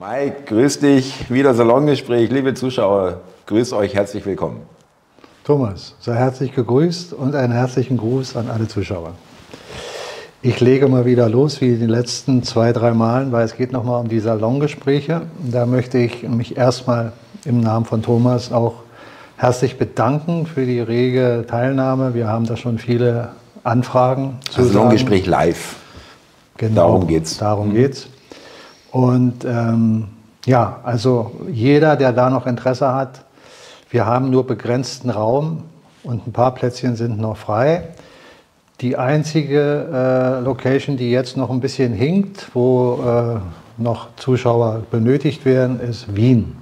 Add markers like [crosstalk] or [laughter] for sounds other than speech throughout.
Mike, grüß dich. Wieder Salongespräch. Liebe Zuschauer, grüß euch, herzlich willkommen. Thomas, sei herzlich gegrüßt und einen herzlichen Gruß an alle Zuschauer. Ich lege mal wieder los, wie die letzten zwei, drei Malen, weil es geht nochmal um die Salongespräche. Da möchte ich mich erstmal im Namen von Thomas auch herzlich bedanken für die rege Teilnahme. Wir haben da schon viele Anfragen. Zu also Salongespräch live. Genau, darum geht's. Darum geht's. Und ähm, ja, also jeder, der da noch Interesse hat, wir haben nur begrenzten Raum und ein paar Plätzchen sind noch frei. Die einzige äh, Location, die jetzt noch ein bisschen hinkt, wo äh, noch Zuschauer benötigt werden, ist Wien.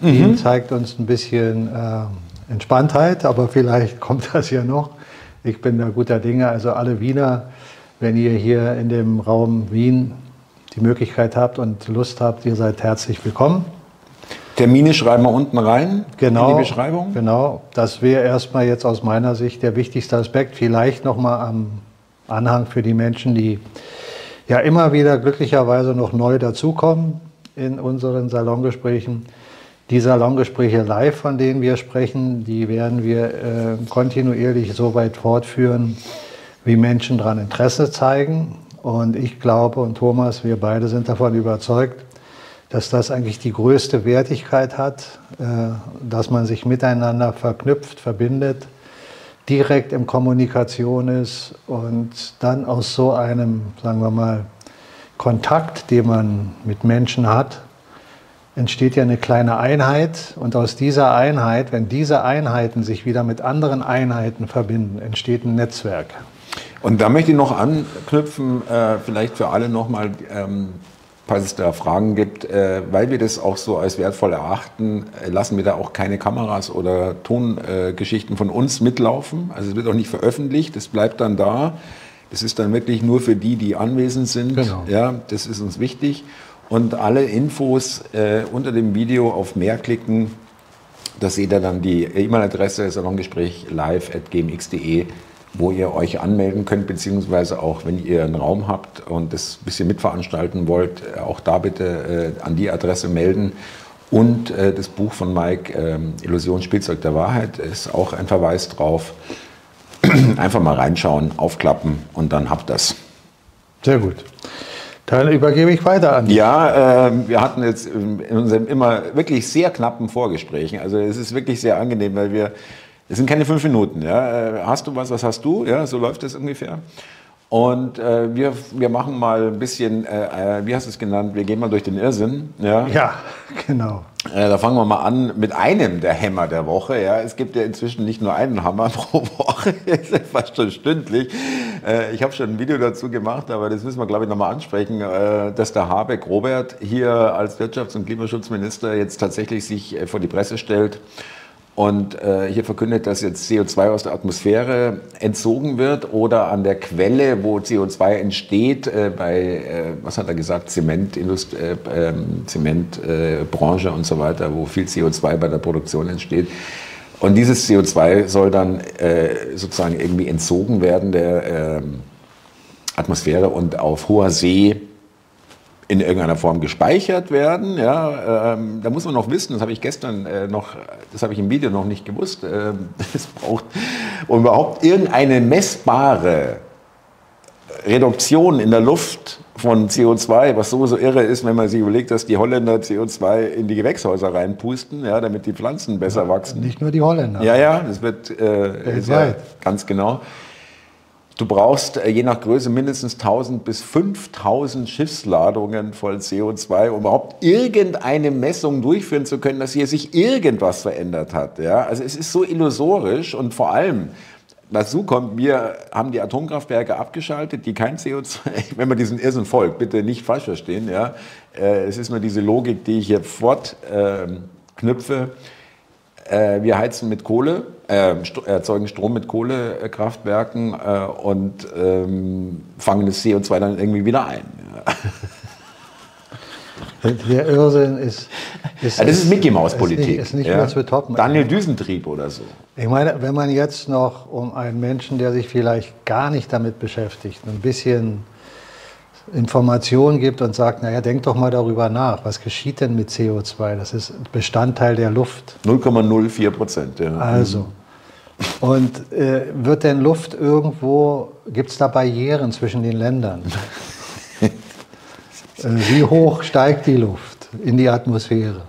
Mhm. Wien zeigt uns ein bisschen äh, Entspanntheit, aber vielleicht [laughs] kommt das ja noch. Ich bin da guter Dinge. Also alle Wiener, wenn ihr hier in dem Raum Wien die Möglichkeit habt und Lust habt, ihr seid herzlich willkommen. Termine schreiben wir unten rein genau, in die Beschreibung. Genau, das wäre erstmal jetzt aus meiner Sicht der wichtigste Aspekt. Vielleicht nochmal am Anhang für die Menschen, die ja immer wieder glücklicherweise noch neu dazukommen in unseren Salongesprächen. Die Salongespräche live, von denen wir sprechen, die werden wir äh, kontinuierlich so weit fortführen, wie Menschen daran Interesse zeigen. Und ich glaube und Thomas, wir beide sind davon überzeugt, dass das eigentlich die größte Wertigkeit hat, äh, dass man sich miteinander verknüpft, verbindet, direkt in Kommunikation ist und dann aus so einem, sagen wir mal, Kontakt, den man mit Menschen hat, entsteht ja eine kleine Einheit und aus dieser Einheit, wenn diese Einheiten sich wieder mit anderen Einheiten verbinden, entsteht ein Netzwerk. Und da möchte ich noch anknüpfen, äh, vielleicht für alle nochmal, ähm, falls es da Fragen gibt, äh, weil wir das auch so als wertvoll erachten, äh, lassen wir da auch keine Kameras oder Tongeschichten äh, von uns mitlaufen. Also es wird auch nicht veröffentlicht, es bleibt dann da. Das ist dann wirklich nur für die, die anwesend sind. Genau. Ja, das ist uns wichtig. Und alle Infos äh, unter dem Video auf mehr klicken. Da seht ihr dann die E-Mail-Adresse salongespräch live.gmx.de wo ihr euch anmelden könnt, beziehungsweise auch, wenn ihr einen Raum habt und das ein bisschen mitveranstalten wollt, äh, auch da bitte äh, an die Adresse melden. Und äh, das Buch von Mike, äh, Illusion, Spielzeug der Wahrheit, ist auch ein Verweis drauf. [clears throat] Einfach mal reinschauen, aufklappen und dann habt das. Sehr gut. Dann übergebe ich weiter an. Ja, äh, wir hatten jetzt in unseren immer wirklich sehr knappen Vorgesprächen. Also es ist wirklich sehr angenehm, weil wir es sind keine fünf Minuten. Ja. Äh, hast du was, was hast du? Ja, so läuft es ungefähr. Und äh, wir, wir machen mal ein bisschen, äh, äh, wie hast du es genannt, wir gehen mal durch den Irrsinn. Ja, ja genau. Äh, da fangen wir mal an mit einem der Hämmer der Woche. Ja. Es gibt ja inzwischen nicht nur einen Hammer [laughs] pro Woche, fast schon stündlich. Äh, ich habe schon ein Video dazu gemacht, aber das müssen wir, glaube ich, nochmal ansprechen, dass der Habeck Robert hier als Wirtschafts- und Klimaschutzminister jetzt tatsächlich sich vor die Presse stellt und äh, hier verkündet, dass jetzt CO2 aus der Atmosphäre entzogen wird oder an der Quelle, wo CO2 entsteht, äh, bei, äh, was hat er gesagt, Zementindust äh, ähm, Zementbranche und so weiter, wo viel CO2 bei der Produktion entsteht. Und dieses CO2 soll dann äh, sozusagen irgendwie entzogen werden der ähm, Atmosphäre und auf hoher See in irgendeiner Form gespeichert werden. Ja, ähm, da muss man noch wissen, das habe ich gestern äh, noch, das habe ich im Video noch nicht gewusst. Ähm, [laughs] es braucht um überhaupt irgendeine messbare Reduktion in der Luft von CO2, was sowieso irre ist, wenn man sich überlegt, dass die Holländer CO2 in die Gewächshäuser reinpusten, ja, damit die Pflanzen besser wachsen. Nicht nur die Holländer. Ja, ja, das wird äh, ganz genau. Du brauchst äh, je nach Größe mindestens 1000 bis 5000 Schiffsladungen voll CO2, um überhaupt irgendeine Messung durchführen zu können, dass hier sich irgendwas verändert hat. Ja? Also es ist so illusorisch und vor allem, dazu kommt, wir haben die Atomkraftwerke abgeschaltet, die kein CO2, [laughs] wenn man diesen Irrsinn folgt, bitte nicht falsch verstehen. Ja? Äh, es ist nur diese Logik, die ich hier fortknüpfe. Ähm, äh, wir heizen mit Kohle, äh, erzeugen Strom mit Kohlekraftwerken äh, und ähm, fangen das CO2 dann irgendwie wieder ein. Der Irrsinn ist. ist ja, das ist Mickey Maus Politik. Ist nicht, ist nicht ja. zu toppen. Daniel Düsentrieb oder so. Ich meine, wenn man jetzt noch um einen Menschen, der sich vielleicht gar nicht damit beschäftigt, ein bisschen Informationen gibt und sagt, naja, denk doch mal darüber nach, was geschieht denn mit CO2? Das ist Bestandteil der Luft. 0,04 Prozent, ja. Also, und äh, wird denn Luft irgendwo, gibt es da Barrieren zwischen den Ländern? [laughs] äh, wie hoch steigt die Luft in die Atmosphäre?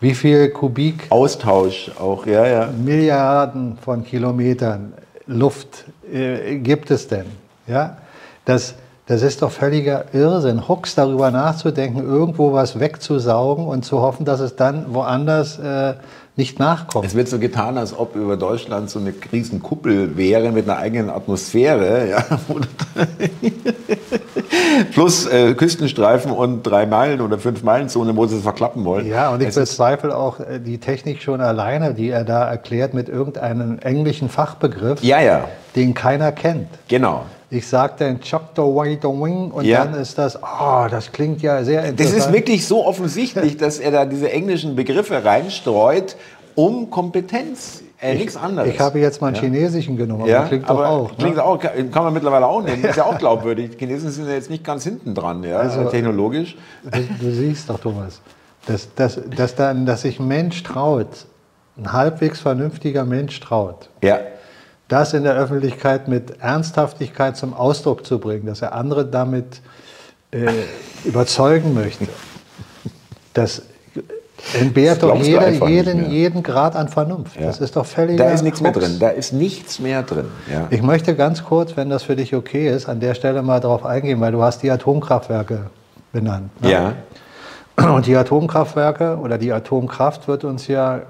Wie viel Kubik? Austausch auch, ja, ja. Milliarden von Kilometern Luft äh, gibt es denn? Ja, das, das ist doch völliger Irrsinn, Hux darüber nachzudenken, irgendwo was wegzusaugen und zu hoffen, dass es dann woanders äh, nicht nachkommt. Es wird so getan, als ob über Deutschland so eine Riesenkuppel wäre mit einer eigenen Atmosphäre. Ja? [laughs] Plus äh, Küstenstreifen und drei Meilen oder fünf Meilen Zone, wo sie es verklappen wollen. Ja, und ich es bezweifle auch äh, die Technik schon alleine, die er da erklärt mit irgendeinem englischen Fachbegriff, ja, ja. den keiner kennt. Genau. Ich sage dann Way the Wing und ja. dann ist das, oh, das klingt ja sehr interessant. Das ist wirklich so offensichtlich, [laughs] dass er da diese englischen Begriffe reinstreut, um Kompetenz äh, nichts anderes. Ich habe jetzt mal einen ja. chinesischen genommen, ja, klingt aber doch auch. Ne? Klingt ne? auch, kann man mittlerweile auch nehmen, ist ja auch glaubwürdig. Die Chinesen sind ja jetzt nicht ganz hinten dran, ja, also, technologisch. Du, du, siehst doch, Thomas, dass, dass, dass, dann, dass sich ein Mensch traut, ein halbwegs vernünftiger Mensch traut. Ja das in der Öffentlichkeit mit Ernsthaftigkeit zum Ausdruck zu bringen, dass er andere damit äh, überzeugen möchte. Das entbehrt doch jeder, jeden, jeden Grad an Vernunft. Ja. Das ist doch völlig. Da ist nichts Krux. mehr drin. Da ist nichts mehr drin. Ja. Ich möchte ganz kurz, wenn das für dich okay ist, an der Stelle mal darauf eingehen, weil du hast die Atomkraftwerke benannt. Ne? Ja. Und die Atomkraftwerke oder die Atomkraft wird uns ja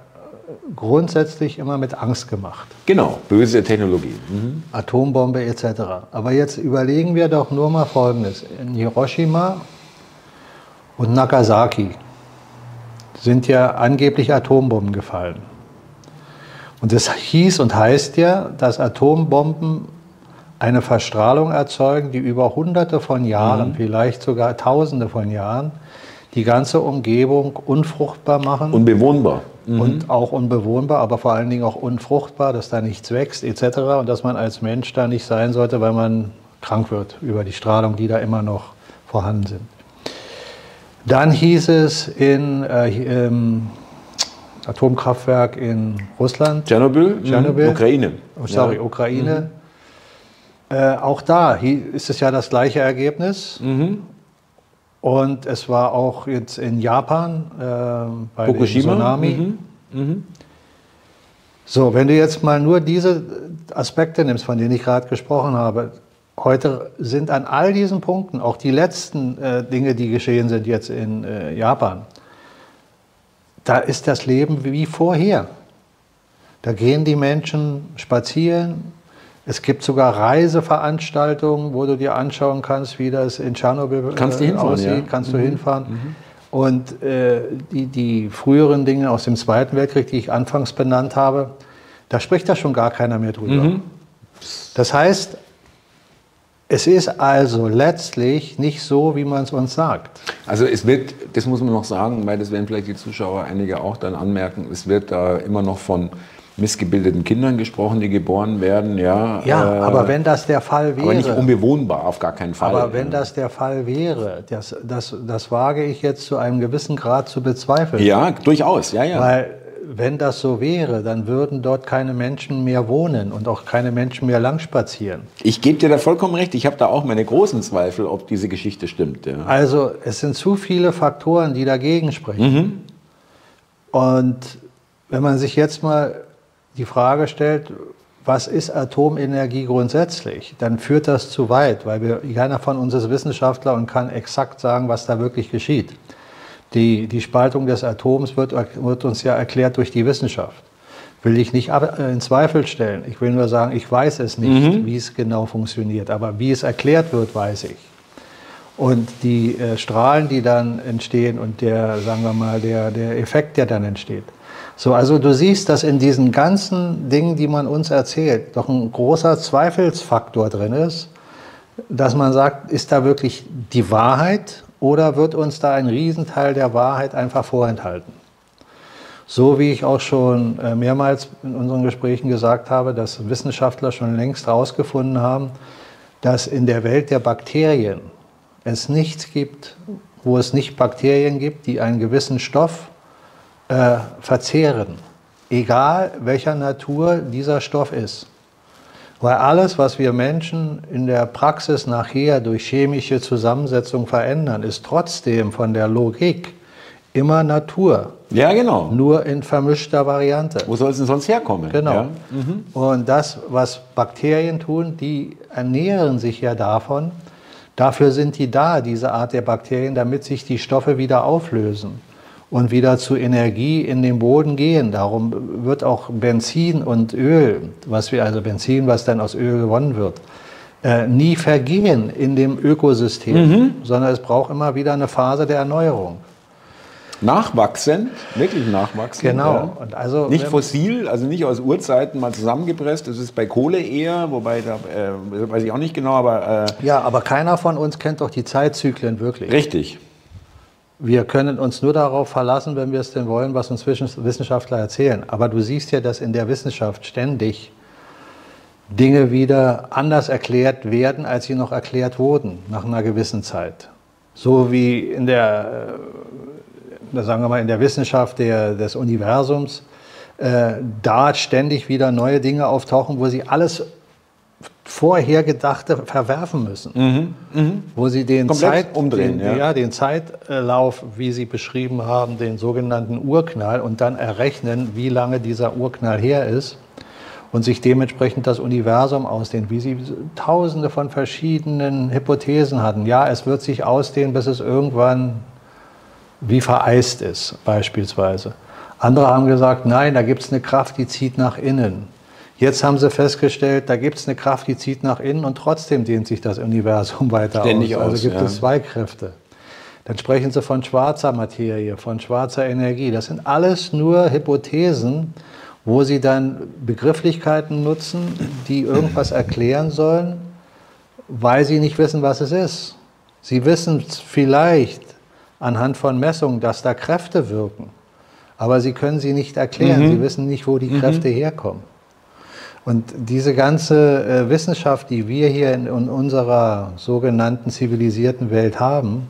grundsätzlich immer mit Angst gemacht. Genau, böse Technologie. Mhm. Atombombe etc. Aber jetzt überlegen wir doch nur mal Folgendes. In Hiroshima und Nagasaki sind ja angeblich Atombomben gefallen. Und es hieß und heißt ja, dass Atombomben eine Verstrahlung erzeugen, die über hunderte von Jahren, mhm. vielleicht sogar tausende von Jahren, die ganze Umgebung unfruchtbar machen. Unbewohnbar mhm. und auch unbewohnbar, aber vor allen Dingen auch unfruchtbar, dass da nichts wächst etc. Und dass man als Mensch da nicht sein sollte, weil man krank wird über die Strahlung, die da immer noch vorhanden sind. Dann hieß es in äh, ähm, Atomkraftwerk in Russland. Tschernobyl? Tschernobyl. Mhm. Ukraine. Oh, sorry, ja. Ukraine. Mhm. Äh, auch da ist es ja das gleiche Ergebnis. Mhm. Und es war auch jetzt in Japan äh, bei Fukushima. Tsunami. Mhm. Mhm. So, wenn du jetzt mal nur diese Aspekte nimmst, von denen ich gerade gesprochen habe, heute sind an all diesen Punkten, auch die letzten äh, Dinge, die geschehen sind jetzt in äh, Japan, da ist das Leben wie vorher. Da gehen die Menschen spazieren, es gibt sogar Reiseveranstaltungen, wo du dir anschauen kannst, wie das in Tschernobyl kannst äh, aussieht. Ja. Kannst du mhm. hinfahren. Mhm. Und äh, die, die früheren Dinge aus dem Zweiten Weltkrieg, die ich anfangs benannt habe, da spricht da schon gar keiner mehr drüber. Mhm. Das heißt, es ist also letztlich nicht so, wie man es uns sagt. Also es wird, das muss man noch sagen, weil das werden vielleicht die Zuschauer einige auch dann anmerken, es wird da immer noch von missgebildeten Kindern gesprochen, die geboren werden. Ja, ja äh, aber wenn das der Fall wäre. Aber nicht unbewohnbar, auf gar keinen Fall. Aber wenn das der Fall wäre, das, das, das wage ich jetzt zu einem gewissen Grad zu bezweifeln. Ja, durchaus, ja, ja. Weil wenn das so wäre, dann würden dort keine Menschen mehr wohnen und auch keine Menschen mehr langspazieren. Ich gebe dir da vollkommen recht. Ich habe da auch meine großen Zweifel, ob diese Geschichte stimmt. Ja. Also es sind zu viele Faktoren, die dagegen sprechen. Mhm. Und wenn man sich jetzt mal die Frage stellt, was ist Atomenergie grundsätzlich, dann führt das zu weit, weil wir, keiner von uns ist Wissenschaftler und kann exakt sagen, was da wirklich geschieht. Die, die Spaltung des Atoms wird, wird uns ja erklärt durch die Wissenschaft. Will ich nicht in Zweifel stellen. Ich will nur sagen, ich weiß es nicht, mhm. wie es genau funktioniert. Aber wie es erklärt wird, weiß ich. Und die äh, Strahlen, die dann entstehen und der, sagen wir mal, der, der Effekt, der dann entsteht, so, also du siehst, dass in diesen ganzen Dingen, die man uns erzählt, doch ein großer Zweifelsfaktor drin ist, dass man sagt, ist da wirklich die Wahrheit oder wird uns da ein Riesenteil der Wahrheit einfach vorenthalten? So wie ich auch schon äh, mehrmals in unseren Gesprächen gesagt habe, dass Wissenschaftler schon längst herausgefunden haben, dass in der Welt der Bakterien es nichts gibt, wo es nicht Bakterien gibt, die einen gewissen Stoff äh, verzehren, egal welcher Natur dieser Stoff ist. Weil alles, was wir Menschen in der Praxis nachher durch chemische Zusammensetzung verändern, ist trotzdem von der Logik immer Natur. Ja, genau. Nur in vermischter Variante. Wo soll es denn sonst herkommen? Genau. Ja? Mhm. Und das, was Bakterien tun, die ernähren sich ja davon. Dafür sind die da, diese Art der Bakterien, damit sich die Stoffe wieder auflösen und wieder zu Energie in den Boden gehen. Darum wird auch Benzin und Öl, was wir also Benzin, was dann aus Öl gewonnen wird, äh, nie vergehen in dem Ökosystem, mhm. sondern es braucht immer wieder eine Phase der Erneuerung. Nachwachsen, wirklich nachwachsen. Genau. Ja. Und also, nicht fossil, also nicht aus Urzeiten mal zusammengepresst. Das ist bei Kohle eher, wobei da äh, weiß ich auch nicht genau, aber. Äh ja, aber keiner von uns kennt doch die Zeitzyklen wirklich. Richtig. Wir können uns nur darauf verlassen, wenn wir es denn wollen, was uns Wissenschaftler erzählen. Aber du siehst ja, dass in der Wissenschaft ständig Dinge wieder anders erklärt werden, als sie noch erklärt wurden nach einer gewissen Zeit. So wie in der, äh, sagen wir mal, in der Wissenschaft der, des Universums äh, da ständig wieder neue Dinge auftauchen, wo sie alles Vorhergedachte verwerfen müssen. Mhm, mh. Wo sie den, Zeit, umdrehen, den, ja. ja. den Zeitlauf, wie Sie beschrieben haben, den sogenannten Urknall und dann errechnen, wie lange dieser Urknall her ist und sich dementsprechend das Universum ausdehnt, wie Sie tausende von verschiedenen Hypothesen hatten. Ja, es wird sich ausdehnen, bis es irgendwann wie vereist ist, beispielsweise. Andere haben gesagt, nein, da gibt es eine Kraft, die zieht nach innen. Jetzt haben sie festgestellt, da gibt es eine Kraft, die zieht nach innen und trotzdem dehnt sich das Universum [laughs] weiter Ständig aus. Also gibt ja. es zwei Kräfte. Dann sprechen sie von schwarzer Materie, von schwarzer Energie. Das sind alles nur Hypothesen, wo sie dann Begrifflichkeiten nutzen, die irgendwas [clears throat] erklären sollen, weil sie nicht wissen, was es ist. Sie wissen vielleicht anhand von Messungen, dass da Kräfte wirken, aber sie können sie nicht erklären. Mhm. Sie wissen nicht, wo die mhm. Kräfte herkommen. Und diese ganze äh, Wissenschaft, die wir hier in, in, unserer sogenannten zivilisierten Welt haben,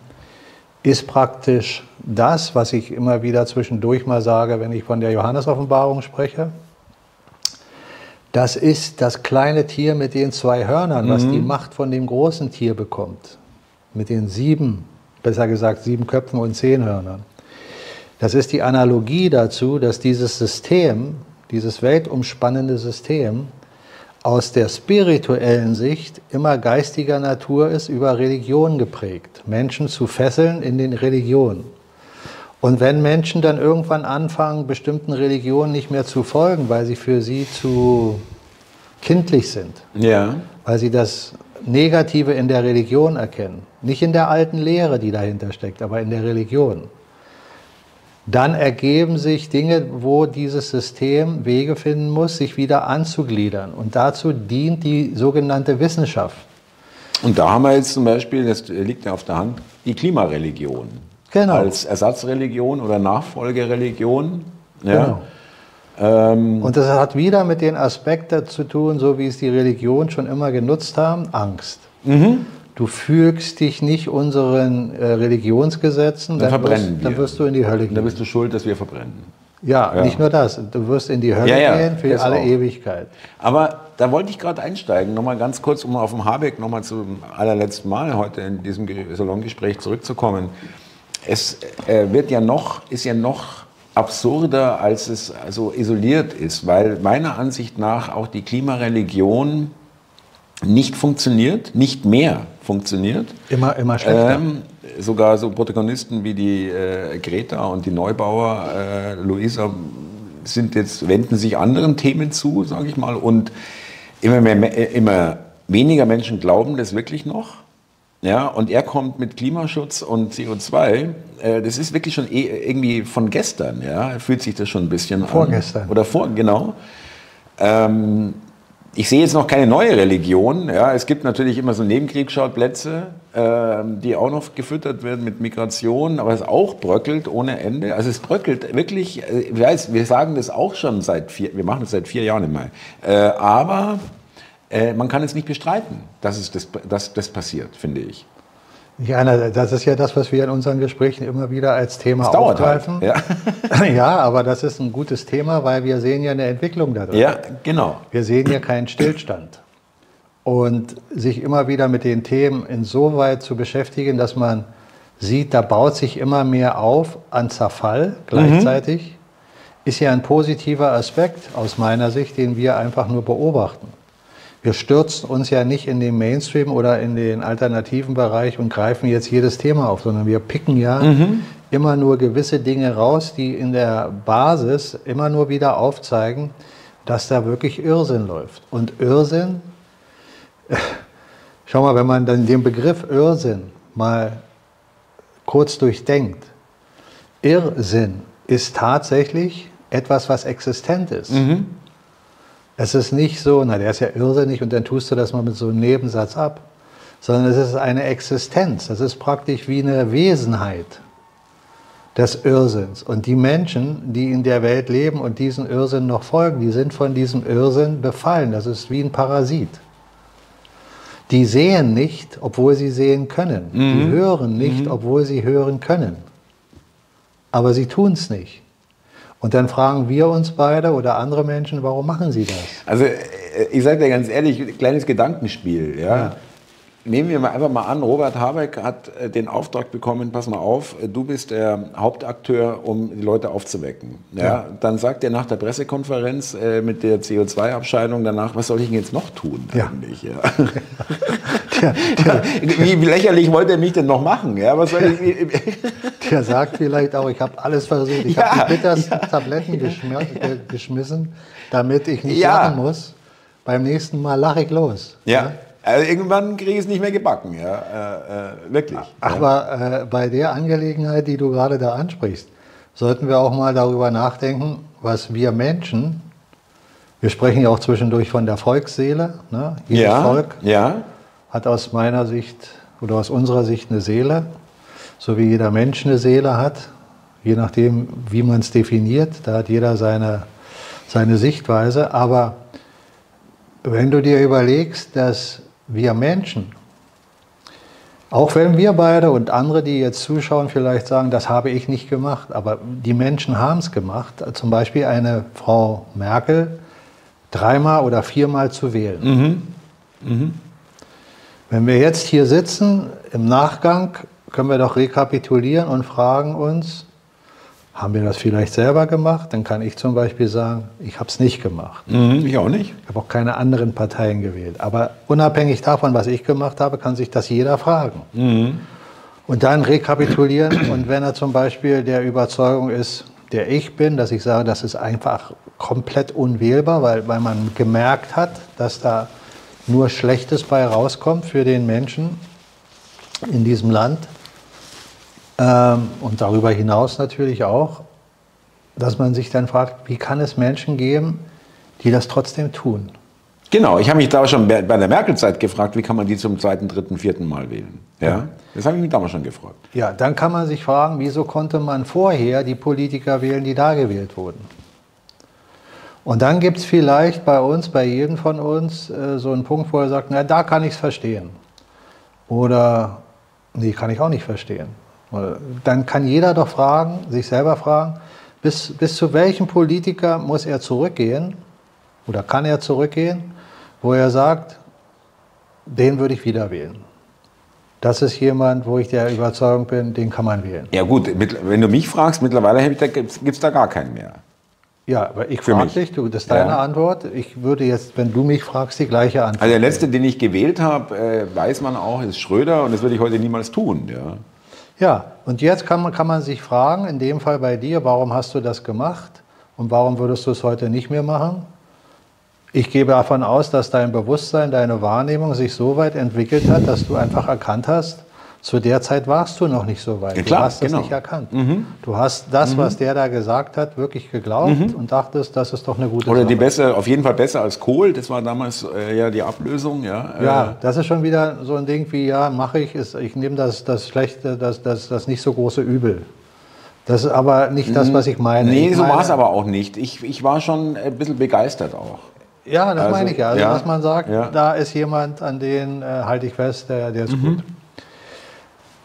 ist praktisch das, was ich immer wieder zwischendurch mal sage, wenn ich von der Johannesoffenbarung spreche. Das ist das kleine Tier mit den zwei Hörnern, mhm. was die Macht von dem großen Tier bekommt. Mit den sieben, besser gesagt sieben Köpfen und zehn Hörnern. Das ist die Analogie dazu, dass dieses System dieses weltumspannende System aus der spirituellen Sicht immer geistiger Natur ist, über Religion geprägt. Menschen zu fesseln in den Religionen. Und wenn Menschen dann irgendwann anfangen, bestimmten Religionen nicht mehr zu folgen, weil sie für sie zu kindlich sind, ja. weil sie das Negative in der Religion erkennen, nicht in der alten Lehre, die dahinter steckt, aber in der Religion, dann ergeben sich Dinge, wo dieses System Wege finden muss, sich wieder anzugliedern. Und dazu dient die sogenannte Wissenschaft. Und da haben wir jetzt zum Beispiel, das liegt ja auf der Hand, die Klimareligion. Genau. Als Ersatzreligion oder Nachfolgereligion. Ja. Genau. Ähm, und das hat wieder mit den Aspekten zu tun, so wie es die Religion schon immer genutzt haben, Angst. Mhm du fügst dich nicht unseren äh, Religionsgesetzen, dann, dann verbrennen wirst, wir. dann wirst du in die Hölle gehen. Dann bist du schuld, dass wir verbrennen. Ja, ja. nicht nur das, du wirst in die Hölle ja, ja, gehen für alle auch. Ewigkeit. Aber da wollte ich gerade einsteigen, nochmal ganz kurz, um auf dem Habeck nochmal zum allerletzten Mal heute in diesem Salongespräch zurückzukommen. Es äh, wird ja noch, ist ja noch absurder, als es also isoliert ist, weil meiner Ansicht nach auch die Klimareligion nicht funktioniert, nicht mehr funktioniert. Immer, immer schlechter. Ähm, sogar so Protagonisten wie die äh, Greta und die Neubauer, äh, Luisa, sind jetzt, wenden sich anderen Themen zu, sage ich mal. Und immer, mehr, immer weniger Menschen glauben das wirklich noch. Ja, und er kommt mit Klimaschutz und CO2. Äh, das ist wirklich schon eh, irgendwie von gestern. Ja, fühlt sich das schon ein bisschen Vorgestern. an. Oder vor, genau. Ähm, ich sehe jetzt noch keine neue Religion. Ja, es gibt natürlich immer so Nebenkriegsschauplätze, äh, die auch noch gefüttert werden mit Migration, aber es auch bröckelt ohne Ende. Also es bröckelt wirklich, äh, ich weiß, wir sagen das auch schon seit vier, wir machen das seit vier Jahren im Mai. Äh, aber äh, man kann es nicht bestreiten, dass, es das, dass das passiert, finde ich. Ja, das ist ja das, was wir in unseren Gesprächen immer wieder als Thema das aufgreifen. Halt, ja. [laughs] ja, aber das ist ein gutes Thema, weil wir sehen ja eine Entwicklung da drin. Ja, genau. Wir sehen ja keinen Stillstand. Und sich immer wieder mit den Themen insoweit zu beschäftigen, dass man sieht, da baut sich immer mehr auf an Zerfall gleichzeitig, mhm. ist ja ein positiver Aspekt aus meiner Sicht, den wir einfach nur beobachten. Wir stürzen uns ja nicht in den Mainstream oder in den alternativen Bereich und greifen jetzt jedes Thema auf, sondern wir picken ja mhm. immer nur gewisse Dinge raus, die in der Basis immer nur wieder aufzeigen, dass da wirklich Irrsinn läuft. Und Irrsinn, [laughs] schau mal, wenn man dann den Begriff Irrsinn mal kurz durchdenkt, Irrsinn ist tatsächlich etwas, was existent ist. Mhm. Es ist nicht so, na, der ist ja irrsinnig und dann tust du das mal mit so einem Nebensatz ab, sondern es ist eine Existenz. Das ist praktisch wie eine Wesenheit des Irrsinns. Und die Menschen, die in der Welt leben und diesen Irrsinn noch folgen, die sind von diesem Irrsinn befallen. Das ist wie ein Parasit. Die sehen nicht, obwohl sie sehen können. Mhm. Die hören nicht, mhm. obwohl sie hören können. Aber sie tun es nicht. Und dann fragen wir uns beide oder andere Menschen, warum machen sie das? Also äh, ich sage dir ganz ehrlich, kleines Gedankenspiel. Ja? ja. Nehmen wir mal einfach mal an, Robert Habeck hat äh, den Auftrag bekommen, pass mal auf, äh, du bist der Hauptakteur, um die Leute aufzuwecken. Ja? ja. Dann sagt er nach der Pressekonferenz äh, mit der CO2-Abscheidung danach, was soll ich denn jetzt noch tun ja. eigentlich? Ja. [laughs] der, wie, wie, lächerlich wollte er mich denn noch machen? Ja? Was soll ich, [laughs] der sagt vielleicht auch, ich habe alles versucht, ich habe die bittersten Tabletten geschmissen, damit ich nicht lachen muss. Beim nächsten Mal lache ich los. ja? Also irgendwann kriege ich es nicht mehr gebacken, ja, äh, äh, wirklich. Aber äh, bei der Angelegenheit, die du gerade da ansprichst, sollten wir auch mal darüber nachdenken, was wir Menschen, wir sprechen ja auch zwischendurch von der Volksseele, ne? jedes ja, Volk ja. hat aus meiner Sicht oder aus unserer Sicht eine Seele, so wie jeder Mensch eine Seele hat, je nachdem, wie man es definiert, da hat jeder seine, seine Sichtweise, aber wenn du dir überlegst, dass wir Menschen, auch wenn wir beide und andere, die jetzt zuschauen, vielleicht sagen, das habe ich nicht gemacht, aber die Menschen haben es gemacht, zum Beispiel eine Frau Merkel dreimal oder viermal zu wählen. Mhm. Mhm. Wenn wir jetzt hier sitzen, im Nachgang können wir doch rekapitulieren und fragen uns, haben wir das vielleicht selber gemacht? Dann kann ich zum Beispiel sagen, ich habe es nicht gemacht. Mhm, ich auch nicht. Ich habe auch keine anderen Parteien gewählt. Aber unabhängig davon, was ich gemacht habe, kann sich das jeder fragen. Mhm. Und dann rekapitulieren. [clears throat] Und wenn er zum Beispiel der Überzeugung ist, der ich bin, dass ich sage, das ist einfach komplett unwählbar, weil, weil man gemerkt hat, dass da nur Schlechtes bei rauskommt für den Menschen in diesem Land, ähm, und darüber hinaus natürlich auch, dass man sich dann fragt, wie kann es Menschen geben, die das trotzdem tun? Genau, ich habe mich da schon bei der Merkel-Zeit gefragt, wie kann man die zum zweiten, dritten, vierten Mal wählen? Ja. Das habe ich mich damals schon gefragt. Ja, dann kann man sich fragen, wieso konnte man vorher die Politiker wählen, die da gewählt wurden? Und dann gibt es vielleicht bei uns, bei jedem von uns, äh, so einen Punkt, wo er sagt, na, da kann ich es verstehen. Oder, nee, kann ich auch nicht verstehen. Dann kann jeder doch fragen, sich selber fragen, bis, bis zu welchem Politiker muss er zurückgehen oder kann er zurückgehen, wo er sagt, den würde ich wieder wählen. Das ist jemand, wo ich der Überzeugung bin, den kann man wählen. Ja gut, wenn du mich fragst, mittlerweile gibt es da gar keinen mehr. Ja, aber ich frage dich, du, das ist deine ja. Antwort. Ich würde jetzt, wenn du mich fragst, die gleiche Antwort. Also der letzte, den ich gewählt habe, äh, weiß man auch, ist Schröder und das würde ich heute niemals tun. Ja. Ja, und jetzt kann man, kann man sich fragen, in dem Fall bei dir, warum hast du das gemacht und warum würdest du es heute nicht mehr machen? Ich gebe davon aus, dass dein Bewusstsein, deine Wahrnehmung sich so weit entwickelt hat, dass du einfach erkannt hast, zu der Zeit warst du noch nicht so weit. Ja, klar, du hast genau. das nicht erkannt. Mhm. Du hast das, mhm. was der da gesagt hat, wirklich geglaubt mhm. und dachtest, das ist doch eine gute Oder Sache. die besser, auf jeden Fall besser als Kohl. Das war damals äh, ja die Ablösung. Ja, ja äh. das ist schon wieder so ein Ding wie, ja, mache ich, ist, ich nehme das, das schlechte, das, das, das nicht so große Übel. Das ist aber nicht das, was ich meine. Nee, ich so war es aber auch nicht. Ich, ich war schon ein bisschen begeistert auch. Ja, das also, meine ich ja. Also, ja, dass man sagt, ja. da ist jemand, an den äh, halte ich fest, der, der ist mhm. gut.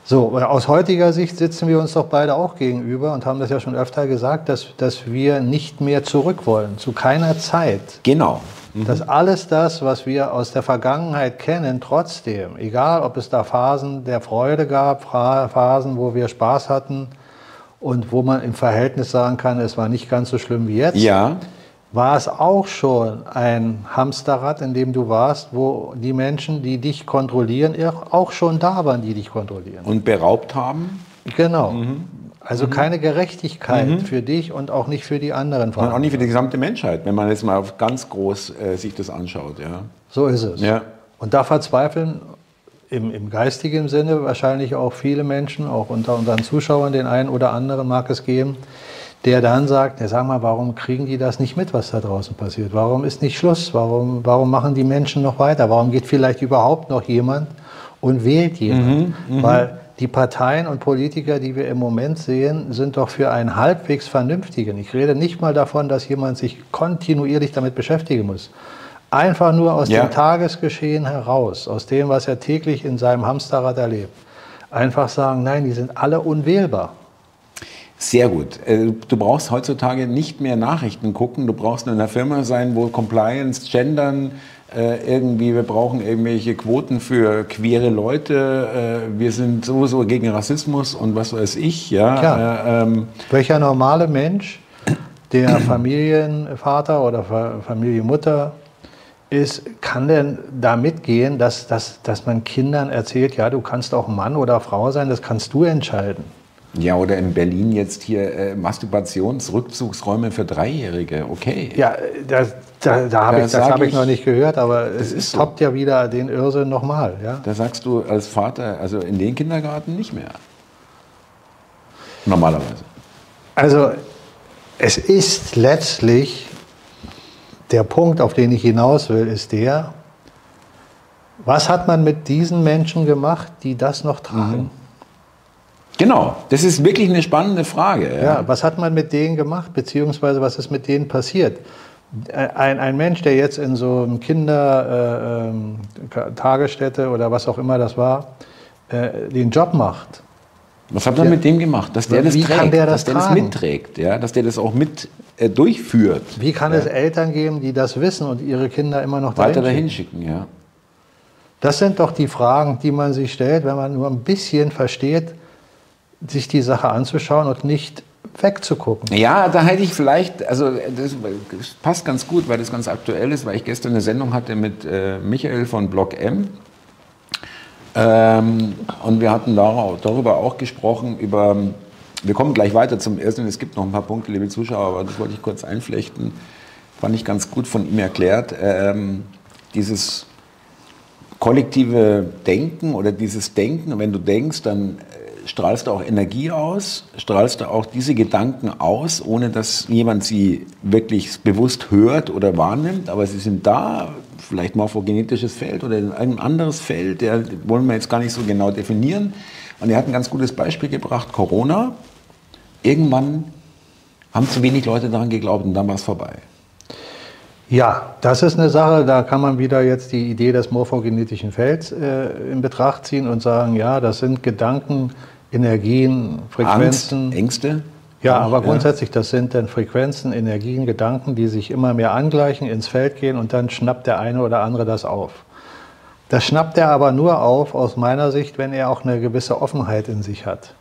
So, aus heutiger Sicht sitzen wir uns doch beide auch gegenüber und haben das ja schon öfter gesagt, dass, dass wir nicht mehr zurück wollen, zu keiner Zeit. Genau. Mhm. Dass alles das, was wir aus der Vergangenheit kennen, trotzdem, egal ob es da Phasen der Freude gab, Phasen, wo wir Spaß hatten und wo man im Verhältnis sagen kann, es war nicht ganz so schlimm wie jetzt. Ja war es auch schon ein Hamsterrad, in dem du warst, wo die Menschen, die dich kontrollieren, auch schon da waren, die dich kontrollieren. Und beraubt haben? Genau. Mhm. Also mhm. keine Gerechtigkeit mhm. für dich und auch nicht für die anderen. Und auch nicht für die gesamte Menschheit, wenn man jetzt mal auf ganz groß äh, sich das anschaut. Ja. So ist es. Ja. Und da verzweifeln im, im geistigen Sinne wahrscheinlich auch viele Menschen, auch unter unseren Zuschauern, den einen oder anderen mag es geben, der dann sagt, ja, sag mal, warum kriegen die das nicht mit, was da draußen passiert? Warum ist nicht Schluss? Warum, warum machen die Menschen noch weiter? Warum geht vielleicht überhaupt noch jemand und wählt jemand? Mhm, Weil die Parteien und Politiker, die wir im Moment sehen, sind doch für einen halbwegs vernünftigen. Ich rede nicht mal davon, dass jemand sich kontinuierlich damit beschäftigen muss. Einfach nur aus ja. dem Tagesgeschehen heraus, aus dem, was er täglich in seinem Hamsterrad erlebt. Einfach sagen, nein, die sind alle unwählbar. Sehr gut. Äh, du brauchst heutzutage nicht mehr Nachrichten gucken. Du brauchst in einer Firma sein, wo Compliance, Gendern, äh, irgendwie, wir brauchen irgendwelche Quoten für queere Leute. Äh, wir sind sowieso gegen Rassismus und was weiß ich. Ja. Klar. Ähm, Welcher normale Mensch, der [clears throat] Familienvater oder Familienmutter ist, kann denn da mitgehen, dass, dass, dass man Kindern erzählt, ja, du kannst auch Mann oder Frau sein, das kannst du entscheiden. Ja, oder in Berlin jetzt hier äh, Masturbationsrückzugsräume für Dreijährige. Okay. Ja, das, da, da habe ich, das hab ich, noch nicht gehört, aber es ist toppt so. ja wieder den Irrsinn nochmal. Ja? Da sagst du als Vater, also in den Kindergarten nicht mehr. Normalerweise. Also es ist letztlich der Punkt, auf den ich hinaus will, ist der, was hat man mit diesen Menschen gemacht, die das noch tragen? Mhm. Genau, das ist wirklich eine spannende Frage. Ja. ja. was hat man mit denen gemacht, beziehungsweise was ist mit denen passiert? Ein, ein Mensch, der jetzt in so einem Kindertagesstätte äh, ähm, oder was auch immer das war, äh, den Job macht. Was hat man mit dem gemacht? Dass der das Wie trägt, der das dass der das mitträgt, ja? dass der das auch mit äh, durchführt. Wie kann ja? es Eltern geben, die das wissen und ihre Kinder immer noch dahin weiter dahin schicken? Ja. Das sind doch die Fragen, die man sich stellt, wenn man nur ein bisschen versteht, sich die Sache anzuschauen und nicht wegzugucken. Ja, da hätte ich vielleicht, also das, passt ganz gut, weil das ganz aktuell ist, weil ich gestern eine Sendung hatte mit äh, Michael von Block M. Ähm, und wir hatten darüber auch gesprochen, über, wir kommen gleich weiter zum ersten, es gibt noch ein paar Punkte, liebe Zuschauer, aber das wollte ich kurz einflechten. Fand ich ganz gut von ihm erklärt. Ähm, dieses kollektive Denken oder dieses Denken, wenn du denkst, dann strahlst du auch Energie aus, strahlst du auch diese Gedanken aus, ohne dass jemand sie wirklich bewusst hört oder wahrnimmt, aber sie sind da, vielleicht morphogenetisches Feld oder ein anderes Feld, der wollen wir jetzt gar nicht so genau definieren. Und er hat ein ganz gutes Beispiel gebracht, Corona. Irgendwann haben zu wenig Leute daran geglaubt und dann war es vorbei. Ja, das ist eine Sache, da kann man wieder jetzt die Idee des morphogenetischen Felds äh, in Betracht ziehen und sagen, ja, das sind Gedanken, Energien, Frequenzen. Angst, Ängste? Ja, aber grundsätzlich, das sind dann Frequenzen, Energien, Gedanken, die sich immer mehr angleichen, ins Feld gehen und dann schnappt der eine oder andere das auf. Das schnappt er aber nur auf, aus meiner Sicht, wenn er auch eine gewisse Offenheit in sich hat.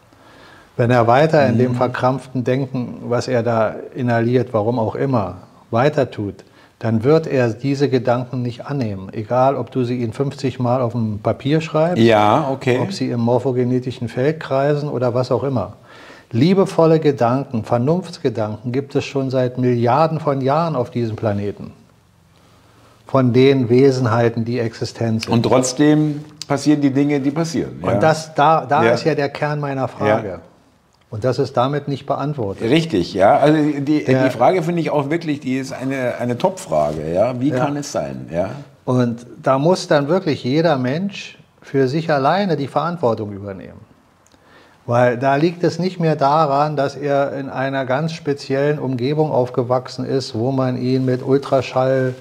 Wenn er weiter in dem mhm. verkrampften Denken, was er da inhaliert, warum auch immer, weiter tut, dann wird er diese Gedanken nicht annehmen. Egal, ob du sie ihn 50 Mal auf dem Papier schreibst, ja, okay. ob sie im morphogenetischen Feld kreisen oder was auch immer. Liebevolle Gedanken, Vernunftsgedanken gibt es schon seit Milliarden von Jahren auf diesem Planeten. Von den Wesenheiten, die existent sind. Und trotzdem passieren die Dinge, die passieren. Und das, da, da ja. ist ja der Kern meiner Frage. Ja. Und das ist damit nicht beantwortet. Richtig, ja. Also die, die Frage finde ich auch wirklich, die ist eine, eine Top-Frage. Ja? Wie ja. kann es sein? Ja? Und da muss dann wirklich jeder Mensch für sich alleine die Verantwortung übernehmen. Weil da liegt es nicht mehr daran, dass er in einer ganz speziellen Umgebung aufgewachsen ist, wo man ihn mit Ultraschall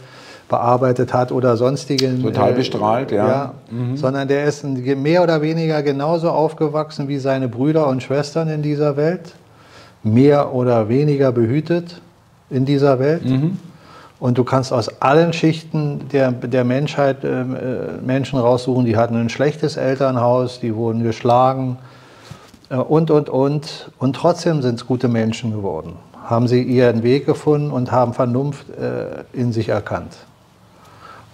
bearbeitet hat oder sonstigen. Total bestrahlt, ja. ja mhm. Sondern der ist mehr oder weniger genauso aufgewachsen wie seine Brüder und Schwestern in dieser Welt. Mehr oder weniger behütet in dieser Welt. Mhm. Und du kannst aus allen Schichten der, der Menschheit äh, Menschen raussuchen, die hatten ein schlechtes Elternhaus, die wurden geschlagen äh, und, und, und. Und trotzdem sind es gute Menschen geworden. Haben sie ihren Weg gefunden und haben Vernunft äh, in sich erkannt.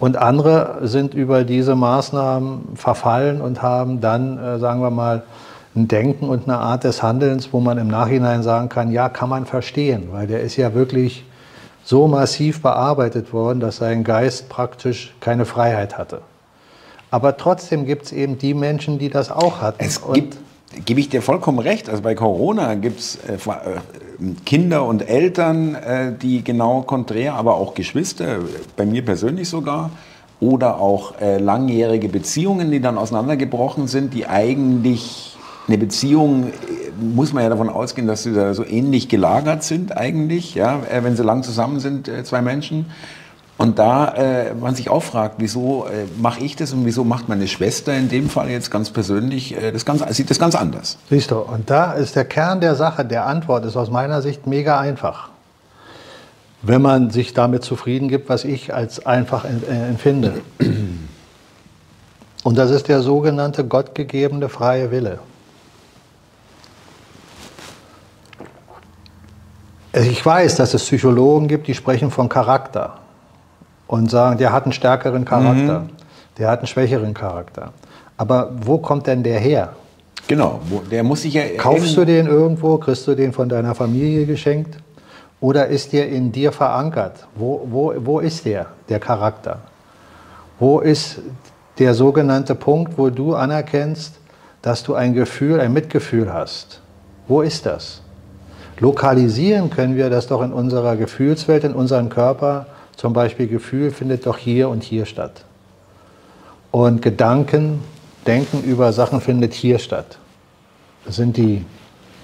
Und andere sind über diese Maßnahmen verfallen und haben dann, äh, sagen wir mal, ein Denken und eine Art des Handelns, wo man im Nachhinein sagen kann, ja, kann man verstehen, weil der ist ja wirklich so massiv bearbeitet worden, dass sein Geist praktisch keine Freiheit hatte. Aber trotzdem gibt es eben die Menschen, die das auch hatten. Es gibt, gebe ich dir vollkommen recht, also bei Corona gibt es äh, äh, Kinder und Eltern, äh, die genau konträr, aber auch Geschwister, bei mir persönlich sogar, oder auch äh, langjährige Beziehungen, die dann auseinandergebrochen sind, die eigentlich eine Beziehung, äh, muss man ja davon ausgehen, dass sie da so ähnlich gelagert sind eigentlich, ja, äh, wenn sie lang zusammen sind, zwei Menschen. Und da äh, man sich auch fragt, wieso äh, mache ich das und wieso macht meine Schwester in dem Fall jetzt ganz persönlich äh, das ganz, sieht das ganz anders. Siehst du, und da ist der Kern der Sache, der Antwort ist aus meiner Sicht mega einfach. Wenn man sich damit zufrieden gibt, was ich als einfach empfinde. [clears throat] Und das ist der sogenannte gottgegebene freie Wille. Ich weiß, dass es Psychologen gibt, die sprechen von Charakter und sagen, der hat einen stärkeren Charakter, mhm. der hat einen schwächeren Charakter. Aber wo kommt denn der her? Genau, der muss sich ja. Kaufst du den irgendwo, kriegst du den von deiner Familie geschenkt? Oder ist der in dir verankert? Wo, wo, wo ist der, der Charakter? Wo ist der sogenannte Punkt, wo du anerkennst, dass du ein Gefühl, ein Mitgefühl hast? Wo ist das? Lokalisieren können wir das doch in unserer Gefühlswelt, in unserem Körper zum Beispiel Gefühl findet doch hier und hier statt. Und Gedanken, Denken über Sachen findet hier statt. Das sind die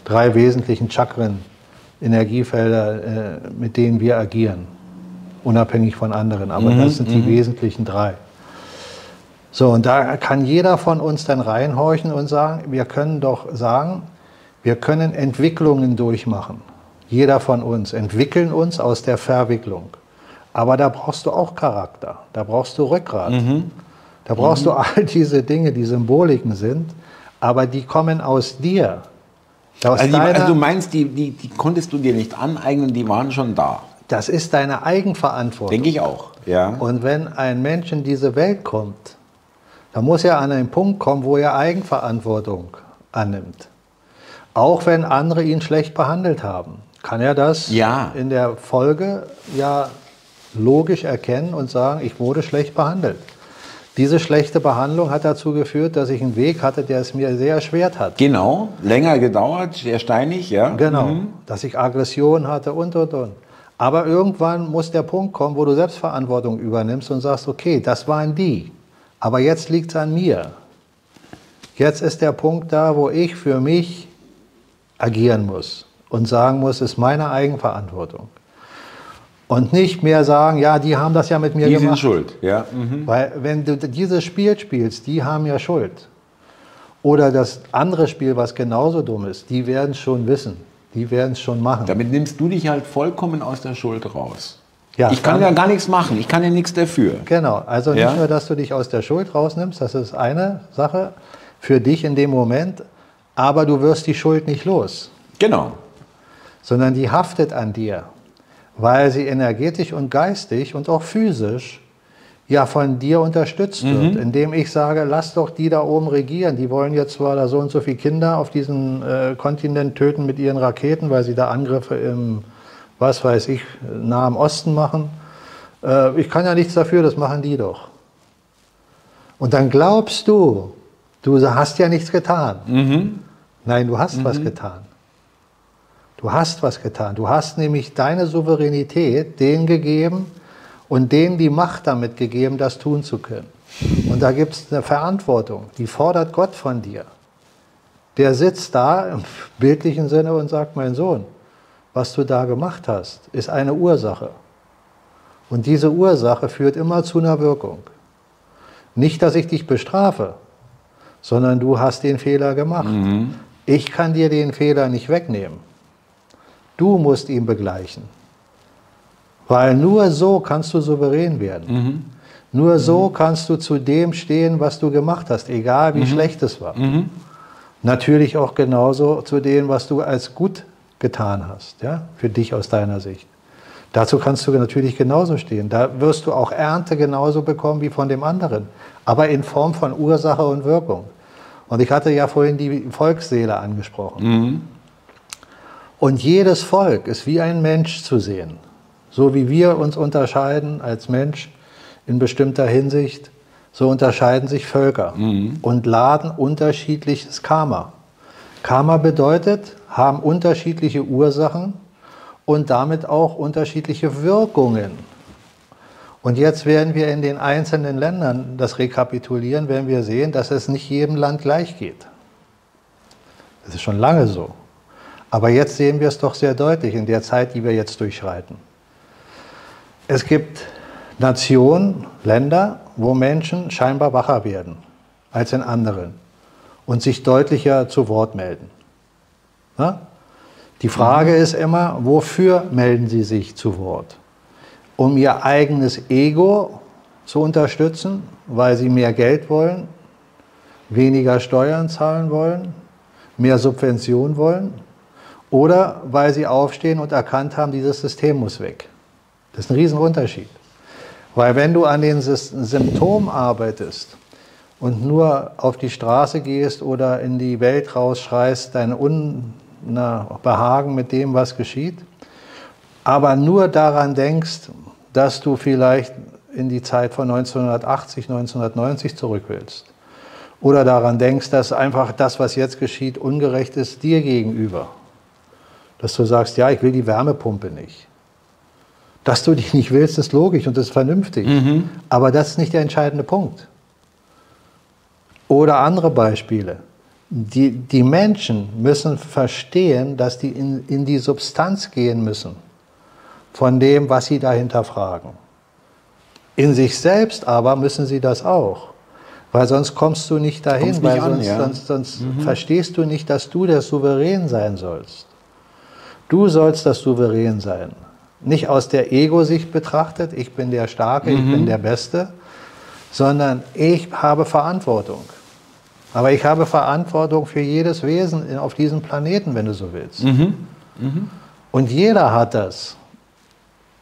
drei wesentlichen Chakren, Energiefelder, äh, mit denen wir agieren. Unabhängig von anderen. Aber mhm, das sind die mhm. wesentlichen drei. So, und da kann jeder von uns dann reinhorchen und sagen, wir können doch sagen, wir können Entwicklungen durchmachen. Jeder von uns entwickeln uns aus der Verwicklung. Aber da brauchst du auch Charakter, da brauchst du Rückgrat, mhm. da brauchst mhm. du all diese Dinge, die Symboliken sind, aber die kommen aus dir. Aus also, die, also, du meinst, die, die, die konntest du dir nicht aneignen, die waren schon da. Das ist deine Eigenverantwortung. Denke ich auch. Ja. Und wenn ein Mensch in diese Welt kommt, dann muss er an einen Punkt kommen, wo er Eigenverantwortung annimmt. Auch wenn andere ihn schlecht behandelt haben, kann er das ja. in der Folge ja logisch erkennen und sagen, ich wurde schlecht behandelt. Diese schlechte Behandlung hat dazu geführt, dass ich einen Weg hatte, der es mir sehr erschwert hat. Genau, länger gedauert, sehr steinig, ja. Genau, mhm. dass ich Aggression hatte und, und, und. Aber irgendwann muss der Punkt kommen, wo du Selbstverantwortung übernimmst und sagst, okay, das waren die, aber jetzt liegt es an mir. Jetzt ist der Punkt da, wo ich für mich agieren muss und sagen muss, es ist meine Eigenverantwortung. Und nicht mehr sagen, ja, die haben das ja mit mir die gemacht. Die sind schuld, ja. Mhm. Weil wenn du dieses Spiel spielst, die haben ja Schuld. Oder das andere Spiel, was genauso dumm ist, die werden es schon wissen. Die werden es schon machen. Damit nimmst du dich halt vollkommen aus der Schuld raus. Ja, ich kann ja gar nichts machen, ich kann ja nichts dafür. Genau, also nicht ja? nur, dass du dich aus der Schuld rausnimmst, das ist eine Sache für dich in dem Moment, aber du wirst die Schuld nicht los. Genau. Sondern die haftet an dir weil sie energetisch und geistig und auch physisch ja von dir unterstützt mhm. wird, indem ich sage, lass doch die da oben regieren. Die wollen jetzt zwar da so und so viele Kinder auf diesem äh, Kontinent töten mit ihren Raketen, weil sie da Angriffe im, was weiß ich, Nahen Osten machen. Äh, ich kann ja nichts dafür, das machen die doch. Und dann glaubst du, du hast ja nichts getan. Mhm. Nein, du hast mhm. was getan. Du hast was getan. Du hast nämlich deine Souveränität denen gegeben und denen die Macht damit gegeben, das tun zu können. Und da gibt es eine Verantwortung, die fordert Gott von dir. Der sitzt da im bildlichen Sinne und sagt, mein Sohn, was du da gemacht hast, ist eine Ursache. Und diese Ursache führt immer zu einer Wirkung. Nicht, dass ich dich bestrafe, sondern du hast den Fehler gemacht. Mhm. Ich kann dir den Fehler nicht wegnehmen. Du musst ihn begleichen. Weil nur so kannst du souverän werden. Mhm. Nur so mhm. kannst du zu dem stehen, was du gemacht hast, egal wie mhm. schlecht es war. Mhm. Natürlich auch genauso zu dem, was du als gut getan hast, ja, für dich aus deiner Sicht. Dazu kannst du natürlich genauso stehen. Da wirst du auch Ernte genauso bekommen wie von dem anderen, aber in Form von Ursache und Wirkung. Und ich hatte ja vorhin die Volksseele angesprochen. Und jedes Volk ist wie ein Mensch zu sehen. So wie wir uns unterscheiden als Mensch in bestimmter Hinsicht, so unterscheiden sich Völker mhm. und laden unterschiedliches Karma. Karma bedeutet, haben unterschiedliche Ursachen und damit auch unterschiedliche Wirkungen. Und jetzt werden wir in den einzelnen Ländern das rekapitulieren, wenn wir sehen, dass es nicht jedem Land gleich geht. Das ist schon lange so. Aber jetzt sehen wir es doch sehr deutlich in der Zeit, die wir jetzt durchschreiten. Es gibt Nationen, Länder, wo Menschen scheinbar wacher werden als in anderen und sich deutlicher zu Wort melden. Na? Die Frage ist immer, wofür melden sie sich zu Wort? Um ihr eigenes Ego zu unterstützen, weil sie mehr Geld wollen, weniger Steuern zahlen wollen, mehr Subvention wollen oder weil sie aufstehen und erkannt haben, dieses System muss weg. Das ist ein Riesenunterschied. Weil wenn du an den Symptomen arbeitest und nur auf die Straße gehst oder in die Welt rausschreist, dein Unbehagen mit dem, was geschieht, aber nur daran denkst, dass du vielleicht in die Zeit von 1980, 1990 zurück willst. Oder daran denkst, dass einfach das, was jetzt geschieht, ungerecht ist dir gegenüber. Dass du sagst, ja, ich will die Wärmepumpe nicht. Dass du die [laughs] nicht willst, ist logisch und ist vernünftig. Mhm. Aber das ist nicht der entscheidende Punkt. Oder andere Beispiele. Die, die Menschen müssen verstehen, dass die in, in die Substanz gehen müssen von dem, was sie dahinter fragen. In sich selbst aber müssen sie das auch. Weil sonst kommst du nicht dahin, nicht weil sonst, ja. sonst, sonst mhm. verstehst du nicht, dass du der Souverän sein sollst. Du sollst das Souverän sein. Nicht aus der Ego-Sicht betrachtet, ich bin der Starke, mhm. ich bin mhm. der Beste, sondern ich habe Verantwortung. Aber ich habe Verantwortung für jedes Wesen auf diesem Planeten, wenn du so willst. Mhm. Mhm. Und jeder hat das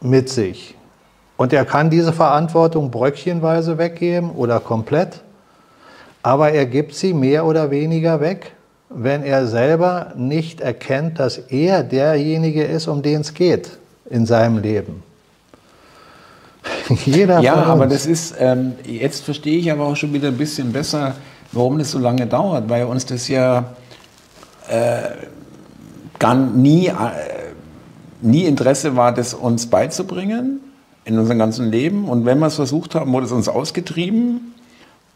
mit sich. Und er kann diese Verantwortung bröckchenweise weggeben oder komplett, aber er gibt sie mehr oder weniger weg, wenn er selber nicht erkennt, dass er derjenige ist, um den es geht in seinem Leben. [laughs] Jeder ja, aber das ist, ähm, jetzt verstehe ich aber auch schon wieder ein bisschen besser, warum das so lange dauert, weil uns das ja äh, gar nie, äh, nie Interesse war, das uns beizubringen in unserem ganzen Leben. Und wenn wir es versucht haben, wurde es uns ausgetrieben.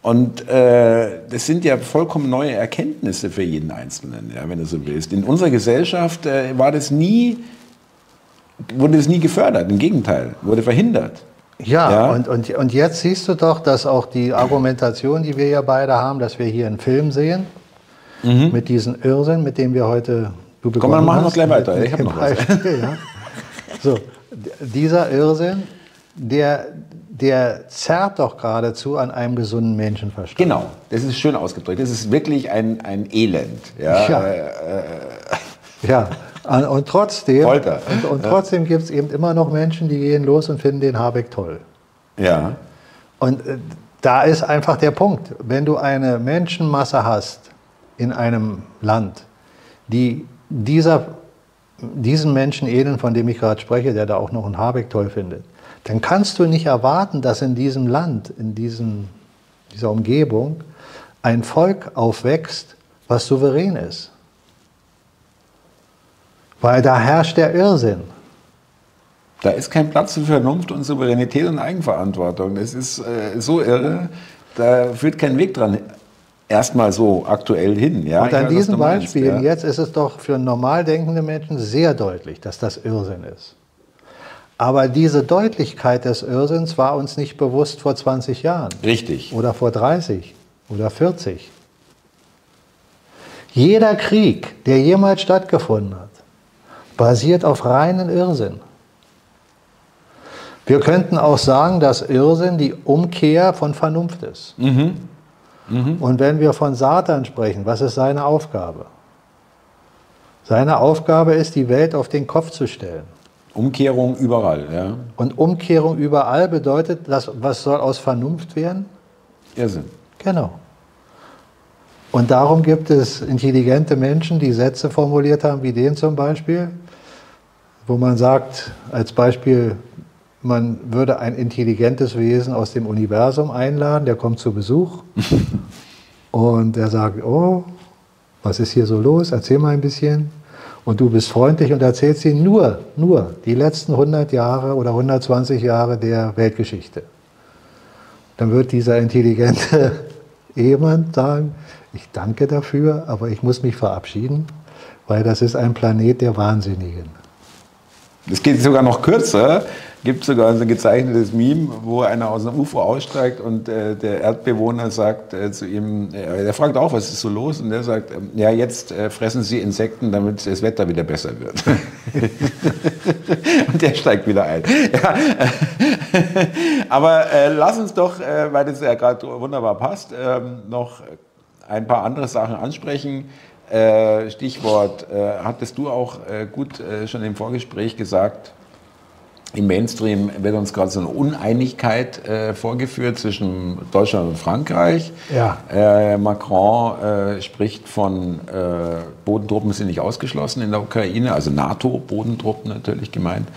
Und äh, das sind ja vollkommen neue Erkenntnisse für jeden Einzelnen, ja, wenn du so willst. In unserer Gesellschaft äh, war das nie wurde es nie gefördert, im Gegenteil, wurde verhindert. Ja, ja, Und, und, und jetzt siehst du doch, dass auch die Argumentation, die wir ja beide haben, dass wir hier einen Film sehen, mhm. mit diesem Irrsinn, mit dem wir heute du Komm, wir machen noch gleich weiter. Mit, ich habe noch was. [laughs] ja. So, dieser Irrsinn, der, der zerrt doch geradezu an einem gesunden Menschenverstand. Genau, das ist schön ausgedrückt. Das ist wirklich ein, ein Elend. Ja, ja. Äh, äh, ja. Und trotzdem, Folter. und, und trotzdem gibt es eben immer noch Menschen, die gehen los und finden den Habeck toll. Ja. Und äh, da ist einfach der Punkt. Wenn du eine Menschenmasse hast in einem Land, die dieser, diesen Menschen ähneln, von dem ich gerade spreche, der da auch noch einen Habeck toll findet, dann kannst du nicht erwarten, dass in diesem Land, in diesem, dieser Umgebung, ein Volk aufwächst, was souverän ist. Weil da herrscht der Irrsinn. Da ist kein Platz für Vernunft und Souveränität und Eigenverantwortung. Das ist äh, so irre, da führt kein Weg dran. Erstmal so aktuell hin. Ja? Und an weiß, diesen Beispielen ja? jetzt ist es doch für normal denkende Menschen sehr deutlich, dass das Irrsinn ist. Aber diese Deutlichkeit des Irrsinns war uns nicht bewusst vor 20 Jahren. Richtig. Oder vor 30 oder 40. Jeder Krieg, der jemals stattgefunden hat, basiert auf reinen Irrsinn. Wir könnten auch sagen, dass Irrsinn die Umkehr von Vernunft ist. Mhm. Mhm. Und wenn wir von Satan sprechen, was ist seine Aufgabe? Seine Aufgabe ist, die Welt auf den Kopf zu stellen. Umkehrung überall, ja. Und Umkehrung überall bedeutet, dass, was soll aus Vernunft werden? Irrsinn. Genau. Und darum gibt es intelligente Menschen, die Sätze formuliert haben, wie den zum Beispiel, wo man sagt, als Beispiel, man würde ein intelligentes Wesen aus dem Universum einladen, der kommt zu Besuch [laughs] und er sagt, oh, was ist hier so los? Erzähl mal ein bisschen. Und du bist freundlich und erzählst ihm nur, nur die letzten 100 Jahre oder 120 Jahre der Weltgeschichte. Dann wird dieser intelligente [laughs] Ehemann sagen, ich danke dafür, aber ich muss mich verabschieden, weil das ist ein Planet der Wahnsinnigen. Es geht sogar noch kürzer gibt sogar so ein gezeichnetes Meme, wo einer aus einem UFO aussteigt und äh, der Erdbewohner sagt äh, zu ihm, äh, der fragt auch, was ist so los? Und der sagt, ähm, ja, jetzt äh, fressen Sie Insekten, damit das Wetter wieder besser wird. [laughs] und der steigt wieder ein. Ja. [laughs] Aber äh, lass uns doch, äh, weil das ja gerade wunderbar passt, ähm, noch ein paar andere Sachen ansprechen. Stichwort, hattest du auch gut schon im Vorgespräch gesagt, im Mainstream wird uns gerade so eine Uneinigkeit äh, vorgeführt zwischen Deutschland und Frankreich. Ja. Äh, Macron äh, spricht von äh, Bodentruppen sind nicht ausgeschlossen in der Ukraine, also NATO-Bodentruppen natürlich gemeint.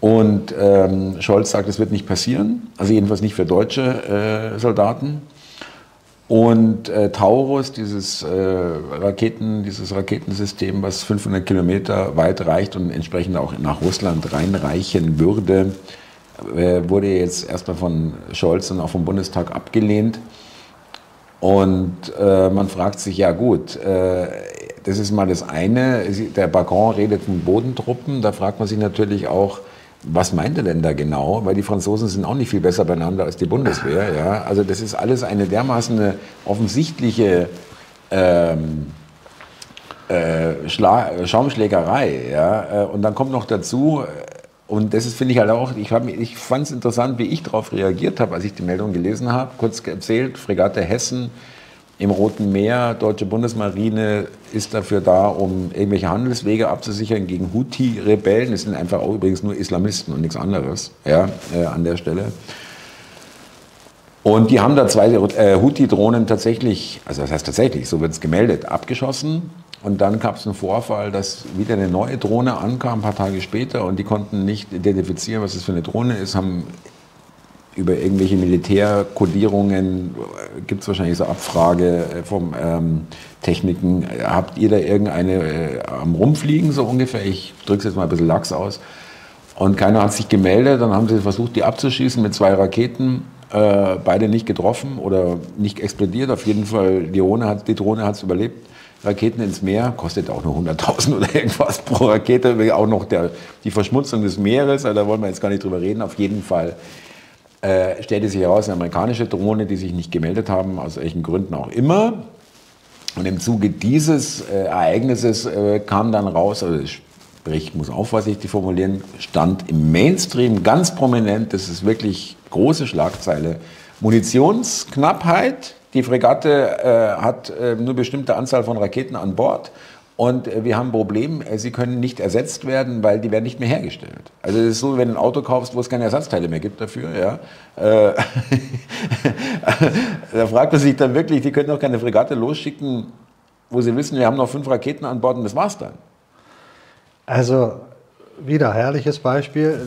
Und ähm, Scholz sagt, es wird nicht passieren, also jedenfalls nicht für deutsche äh, Soldaten. Und äh, Taurus, dieses, äh, Raketen, dieses Raketensystem, was 500 Kilometer weit reicht und entsprechend auch nach Russland reinreichen würde, äh, wurde jetzt erstmal von Scholz und auch vom Bundestag abgelehnt. Und äh, man fragt sich, ja gut, äh, das ist mal das eine. Der Macron redet von Bodentruppen. Da fragt man sich natürlich auch, was meint er denn da genau? Weil die Franzosen sind auch nicht viel besser beieinander als die Bundeswehr. Ja? Also das ist alles eine dermaßen eine offensichtliche ähm, äh, Schaumschlägerei. Ja? Äh, und dann kommt noch dazu, und das ist, finde ich halt auch, ich, ich fand es interessant, wie ich darauf reagiert habe, als ich die Meldung gelesen habe. Kurz erzählt, Fregatte Hessen im Roten Meer, deutsche Bundesmarine ist dafür da, um irgendwelche Handelswege abzusichern gegen Houthi-Rebellen. Das sind einfach auch übrigens nur Islamisten und nichts anderes ja, äh, an der Stelle. Und die haben da zwei äh, Houthi-Drohnen tatsächlich, also das heißt tatsächlich, so wird es gemeldet, abgeschossen. Und dann gab es einen Vorfall, dass wieder eine neue Drohne ankam, ein paar Tage später, und die konnten nicht identifizieren, was das für eine Drohne ist, haben über irgendwelche Militärkodierungen gibt es wahrscheinlich so Abfrage äh, vom ähm, Techniken. Habt ihr da irgendeine äh, am Rumfliegen so ungefähr? Ich drücke es jetzt mal ein bisschen lax aus. Und keiner hat sich gemeldet. Dann haben sie versucht, die abzuschießen mit zwei Raketen. Äh, beide nicht getroffen oder nicht explodiert. Auf jeden Fall, die Drohne hat hat's überlebt. Raketen ins Meer, kostet auch nur 100.000 [laughs] oder irgendwas pro Rakete. Auch noch der, die Verschmutzung des Meeres, also da wollen wir jetzt gar nicht drüber reden. Auf jeden Fall äh, stellte sich heraus, eine amerikanische Drohne, die sich nicht gemeldet haben, aus welchen Gründen auch immer. Und im Zuge dieses äh, Ereignisses äh, kam dann raus, also sprich, ich muss auch vorsichtig formulieren, stand im Mainstream ganz prominent, das ist wirklich große Schlagzeile, Munitionsknappheit. Die Fregatte äh, hat äh, nur bestimmte Anzahl von Raketen an Bord. Und äh, wir haben ein Problem, äh, sie können nicht ersetzt werden, weil die werden nicht mehr hergestellt. Also es ist so, wenn du ein Auto kaufst, wo es keine Ersatzteile mehr gibt dafür, ja, äh, [laughs] da fragt man sich dann wirklich, die können doch keine Fregatte losschicken, wo sie wissen, wir haben noch fünf Raketen an Bord und das war's dann. Also wieder herrliches Beispiel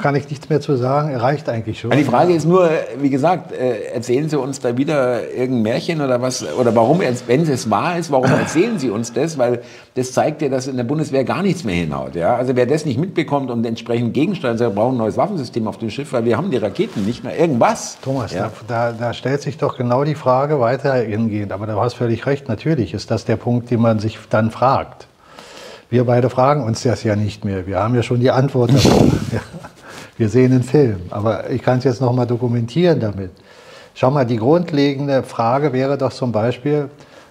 kann ich nichts mehr zu sagen, reicht eigentlich schon. Die Frage ist nur, wie gesagt, äh, erzählen Sie uns da wieder irgendein Märchen oder was? Oder warum, wenn es wahr ist, warum erzählen Sie uns das? Weil das zeigt ja, dass in der Bundeswehr gar nichts mehr hinhaut. Ja? Also wer das nicht mitbekommt und entsprechend gegensteuern, sagt, wir brauchen ein neues Waffensystem auf dem Schiff, weil wir haben die Raketen nicht mehr. Irgendwas. Thomas, ja? da, da stellt sich doch genau die Frage weitergehend. Aber du hast völlig recht, natürlich ist das der Punkt, den man sich dann fragt. Wir beide fragen uns das ja nicht mehr. Wir haben ja schon die Antwort darauf. [laughs] ja. Wir sehen den Film. Aber ich kann es jetzt nochmal dokumentieren damit. Schau mal, die grundlegende Frage wäre doch zum Beispiel,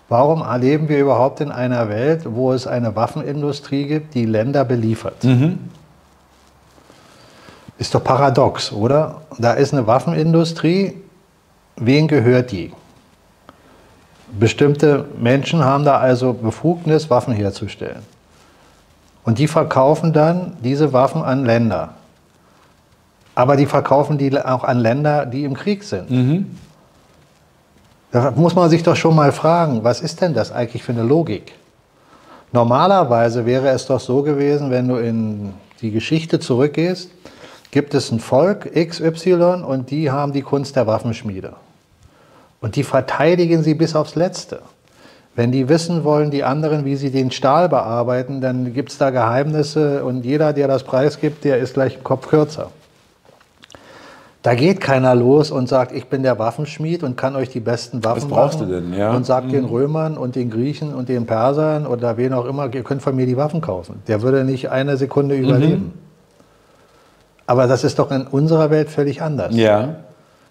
warum leben wir überhaupt in einer Welt, wo es eine Waffenindustrie gibt, die Länder beliefert? Mhm. Ist doch paradox, oder? Da ist eine Waffenindustrie. Wen gehört die? Bestimmte Menschen haben da also Befugnis, Waffen herzustellen. Und die verkaufen dann diese Waffen an Länder. Aber die verkaufen die auch an Länder, die im Krieg sind. Mhm. Da muss man sich doch schon mal fragen, was ist denn das eigentlich für eine Logik? Normalerweise wäre es doch so gewesen, wenn du in die Geschichte zurückgehst, gibt es ein Volk XY und die haben die Kunst der Waffenschmiede. Und die verteidigen sie bis aufs Letzte. Wenn die wissen wollen, die anderen, wie sie den Stahl bearbeiten, dann gibt es da Geheimnisse und jeder, der das preisgibt, der ist gleich im Kopf kürzer. Da geht keiner los und sagt, ich bin der Waffenschmied und kann euch die besten Waffen Was brauchst machen. du denn? Ja. Und sagt mhm. den Römern und den Griechen und den Persern oder wen auch immer, ihr könnt von mir die Waffen kaufen. Der würde nicht eine Sekunde mhm. überleben. Aber das ist doch in unserer Welt völlig anders. Ja.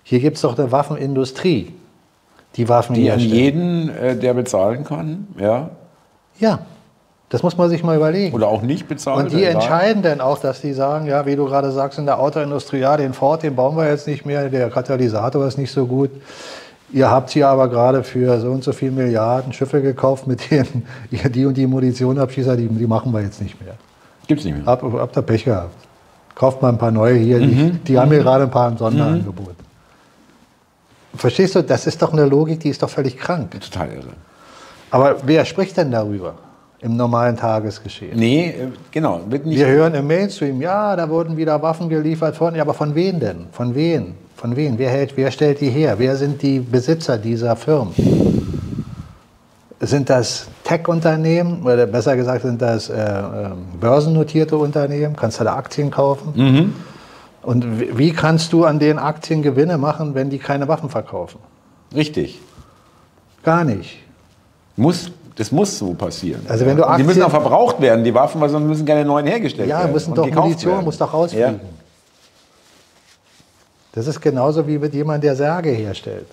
Hier gibt es doch eine Waffenindustrie die Waffen Die an jeden, äh, der bezahlen kann, ja. Ja, das muss man sich mal überlegen. Oder auch nicht bezahlen. Und die entscheiden dann auch, dass die sagen, ja, wie du gerade sagst, in der Autoindustrie, ja, den Ford, den bauen wir jetzt nicht mehr, der Katalysator ist nicht so gut. Ihr habt hier aber gerade für so und so viele Milliarden Schiffe gekauft, mit denen [laughs] ihr die und die Munition abschießt, die, die machen wir jetzt nicht mehr. Gibt's nicht mehr. Habt hab da Pech gehabt. Kauft mal ein paar neue hier, mhm. die, die mhm. haben hier gerade ein paar im Sonderangebot. Verstehst du, das ist doch eine Logik, die ist doch völlig krank. Total irre. Aber wer spricht denn darüber im normalen Tagesgeschehen? Nee, äh, genau. Wir hören im Mainstream, ja, da wurden wieder Waffen geliefert von, ja, aber von wem denn? Von wem? Von wem? Wer, hält, wer stellt die her? Wer sind die Besitzer dieser Firmen? Sind das Tech-Unternehmen oder besser gesagt sind das äh, äh, börsennotierte Unternehmen? Kannst du da Aktien kaufen? Mhm. Und wie kannst du an den Aktien Gewinne machen, wenn die keine Waffen verkaufen? Richtig. Gar nicht. Muss, das muss so passieren. Also wenn du Aktien, die müssen auch verbraucht werden, die Waffen, weil sonst müssen keine neuen hergestellt ja, werden. Ja, müssen doch Munition werden. muss doch rausfliegen. Ja. Das ist genauso wie mit jemandem, der Särge herstellt.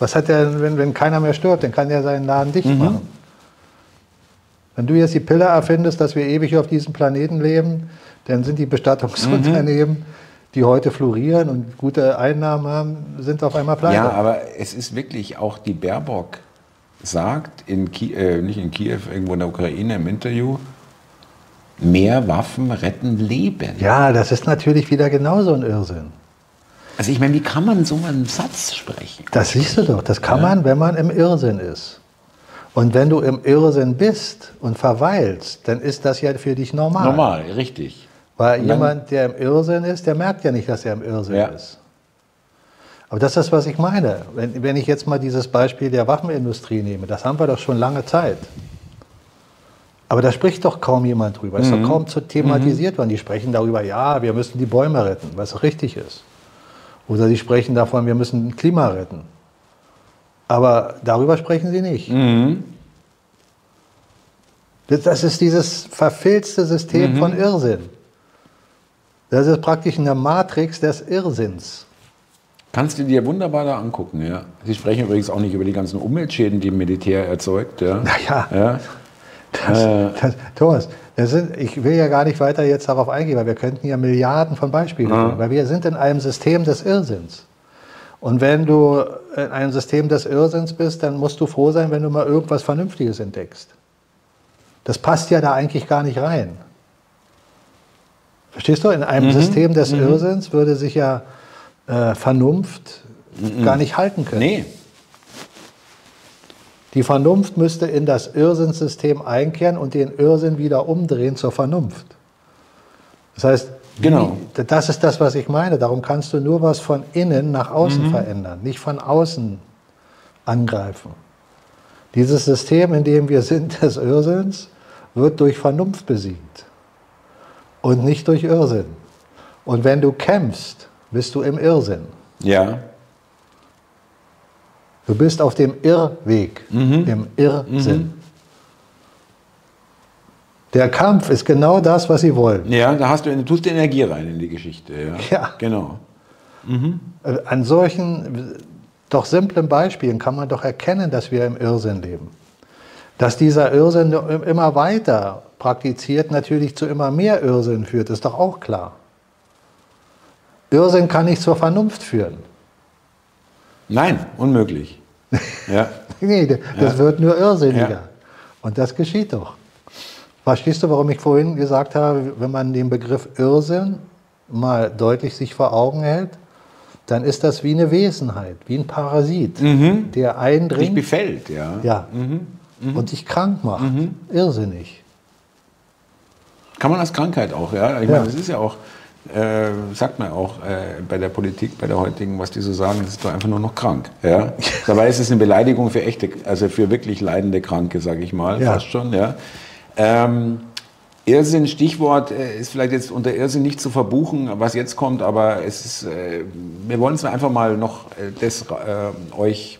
Was hat der, wenn, wenn keiner mehr stirbt, dann kann der seinen Laden dicht mhm. machen. Wenn du jetzt die Pille erfindest, dass wir ewig auf diesem Planeten leben, dann sind die Bestattungsunternehmen, mhm. die heute florieren und gute Einnahmen haben, sind auf einmal pleite. Ja, aber es ist wirklich auch die Baerbock sagt, in Kie äh, nicht in Kiew, irgendwo in der Ukraine im Interview, mehr Waffen retten Leben. Ja, das ist natürlich wieder genauso ein Irrsinn. Also ich meine, wie kann man so einen Satz sprechen? Das siehst du doch. Das kann ja. man, wenn man im Irrsinn ist. Und wenn du im Irrsinn bist und verweilst, dann ist das ja für dich normal. Normal, richtig. Weil jemand, der im Irrsinn ist, der merkt ja nicht, dass er im Irrsinn ja. ist. Aber das ist das, was ich meine. Wenn, wenn ich jetzt mal dieses Beispiel der Waffenindustrie nehme, das haben wir doch schon lange Zeit. Aber da spricht doch kaum jemand drüber. Das ist doch mhm. kaum zu thematisiert mhm. worden. Die sprechen darüber, ja, wir müssen die Bäume retten, was auch richtig ist. Oder sie sprechen davon, wir müssen Klima retten. Aber darüber sprechen sie nicht. Mhm. Das ist dieses verfilzte System mhm. von Irrsinn. Das ist praktisch eine Matrix des Irrsinns. Kannst du dir wunderbar da angucken, ja. Sie sprechen übrigens auch nicht über die ganzen Umweltschäden, die im Militär erzeugt, ja. [laughs] Naja. Ja. Das, äh. das, Thomas, das sind, ich will ja gar nicht weiter jetzt darauf eingehen, weil wir könnten ja Milliarden von Beispielen ja. weil wir sind in einem System des Irrsinns. Und wenn du in einem System des Irrsinns bist, dann musst du froh sein, wenn du mal irgendwas Vernünftiges entdeckst. Das passt ja da eigentlich gar nicht rein. Verstehst du? In einem mhm. System des mhm. Irrsinns würde sich ja äh, Vernunft mhm. gar nicht halten können. Nee. Die Vernunft müsste in das Irrsinnssystem einkehren und den Irrsinn wieder umdrehen zur Vernunft. Das heißt, genau. Das ist das, was ich meine. Darum kannst du nur was von innen nach außen mhm. verändern, nicht von außen angreifen. Dieses System, in dem wir sind, [laughs] des Irrsinns, wird durch Vernunft besiegt und nicht durch Irrsinn. Und wenn du kämpfst, bist du im Irrsinn. Ja. Du bist auf dem Irrweg, mhm. im Irrsinn. Mhm. Der Kampf ist genau das, was sie wollen. Ja, da hast du, du tust Energie rein in die Geschichte. Ja, Ja. genau. Äh, An solchen doch simplen Beispielen kann man doch erkennen, dass wir im Irrsinn leben. Dass dieser Irrsinn immer weiter praktiziert natürlich zu immer mehr Irrsinn führt, ist doch auch klar. Irrsinn kann nicht zur Vernunft führen. Nein, unmöglich. [laughs] Ja. Nee, das Ja. wird nur irrsinniger. Ja. Und das geschieht doch. Verstehst du, warum ich vorhin gesagt habe, wenn man den Begriff Irrsinn mal deutlich sich vor Augen hält, dann ist das wie eine Wesenheit, wie ein Parasit, der Dich eindringt befällt, ja. ja, und dich krank macht. Irrsinnig. Kann man als Krankheit auch, ja. Ich Ja. meine, das ist ja auch, äh, sagt man auch äh, bei der Politik, bei der heutigen, was die so sagen, das ist doch einfach nur noch krank. Ja? [laughs] Dabei ist es eine Beleidigung für echte, also für wirklich leidende Kranke, sage ich mal, Ja. fast schon. Ja? Ähm, Irrsinn, Stichwort, äh, ist vielleicht jetzt unter Irrsinn nicht zu verbuchen, was jetzt kommt, aber es ist, äh, wir wollen es einfach mal noch äh, das äh, euch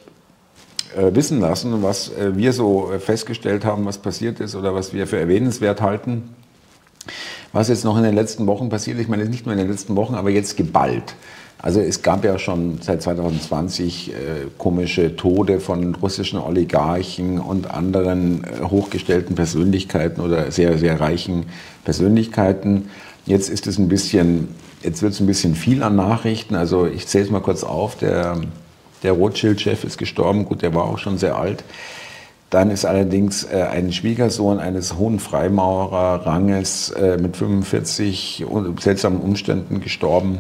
äh, wissen lassen, was äh, wir so festgestellt haben, was passiert ist oder was wir für erwähnenswert halten. Was jetzt noch in den letzten Wochen passiert, ich meine nicht nur in den letzten Wochen, aber jetzt geballt. Also es gab ja schon seit 2020 äh, komische Tode von russischen Oligarchen und anderen äh, hochgestellten Persönlichkeiten oder sehr, sehr reichen Persönlichkeiten. Jetzt ist es ein bisschen, jetzt wird es ein bisschen viel an Nachrichten. Also ich zähle es mal kurz auf. Der, der Rothschild-Chef ist gestorben. Gut, der war auch schon sehr alt. Dann ist allerdings äh, ein Schwiegersohn eines hohen Freimaurerranges äh, mit 45 un- seltsamen Umständen gestorben.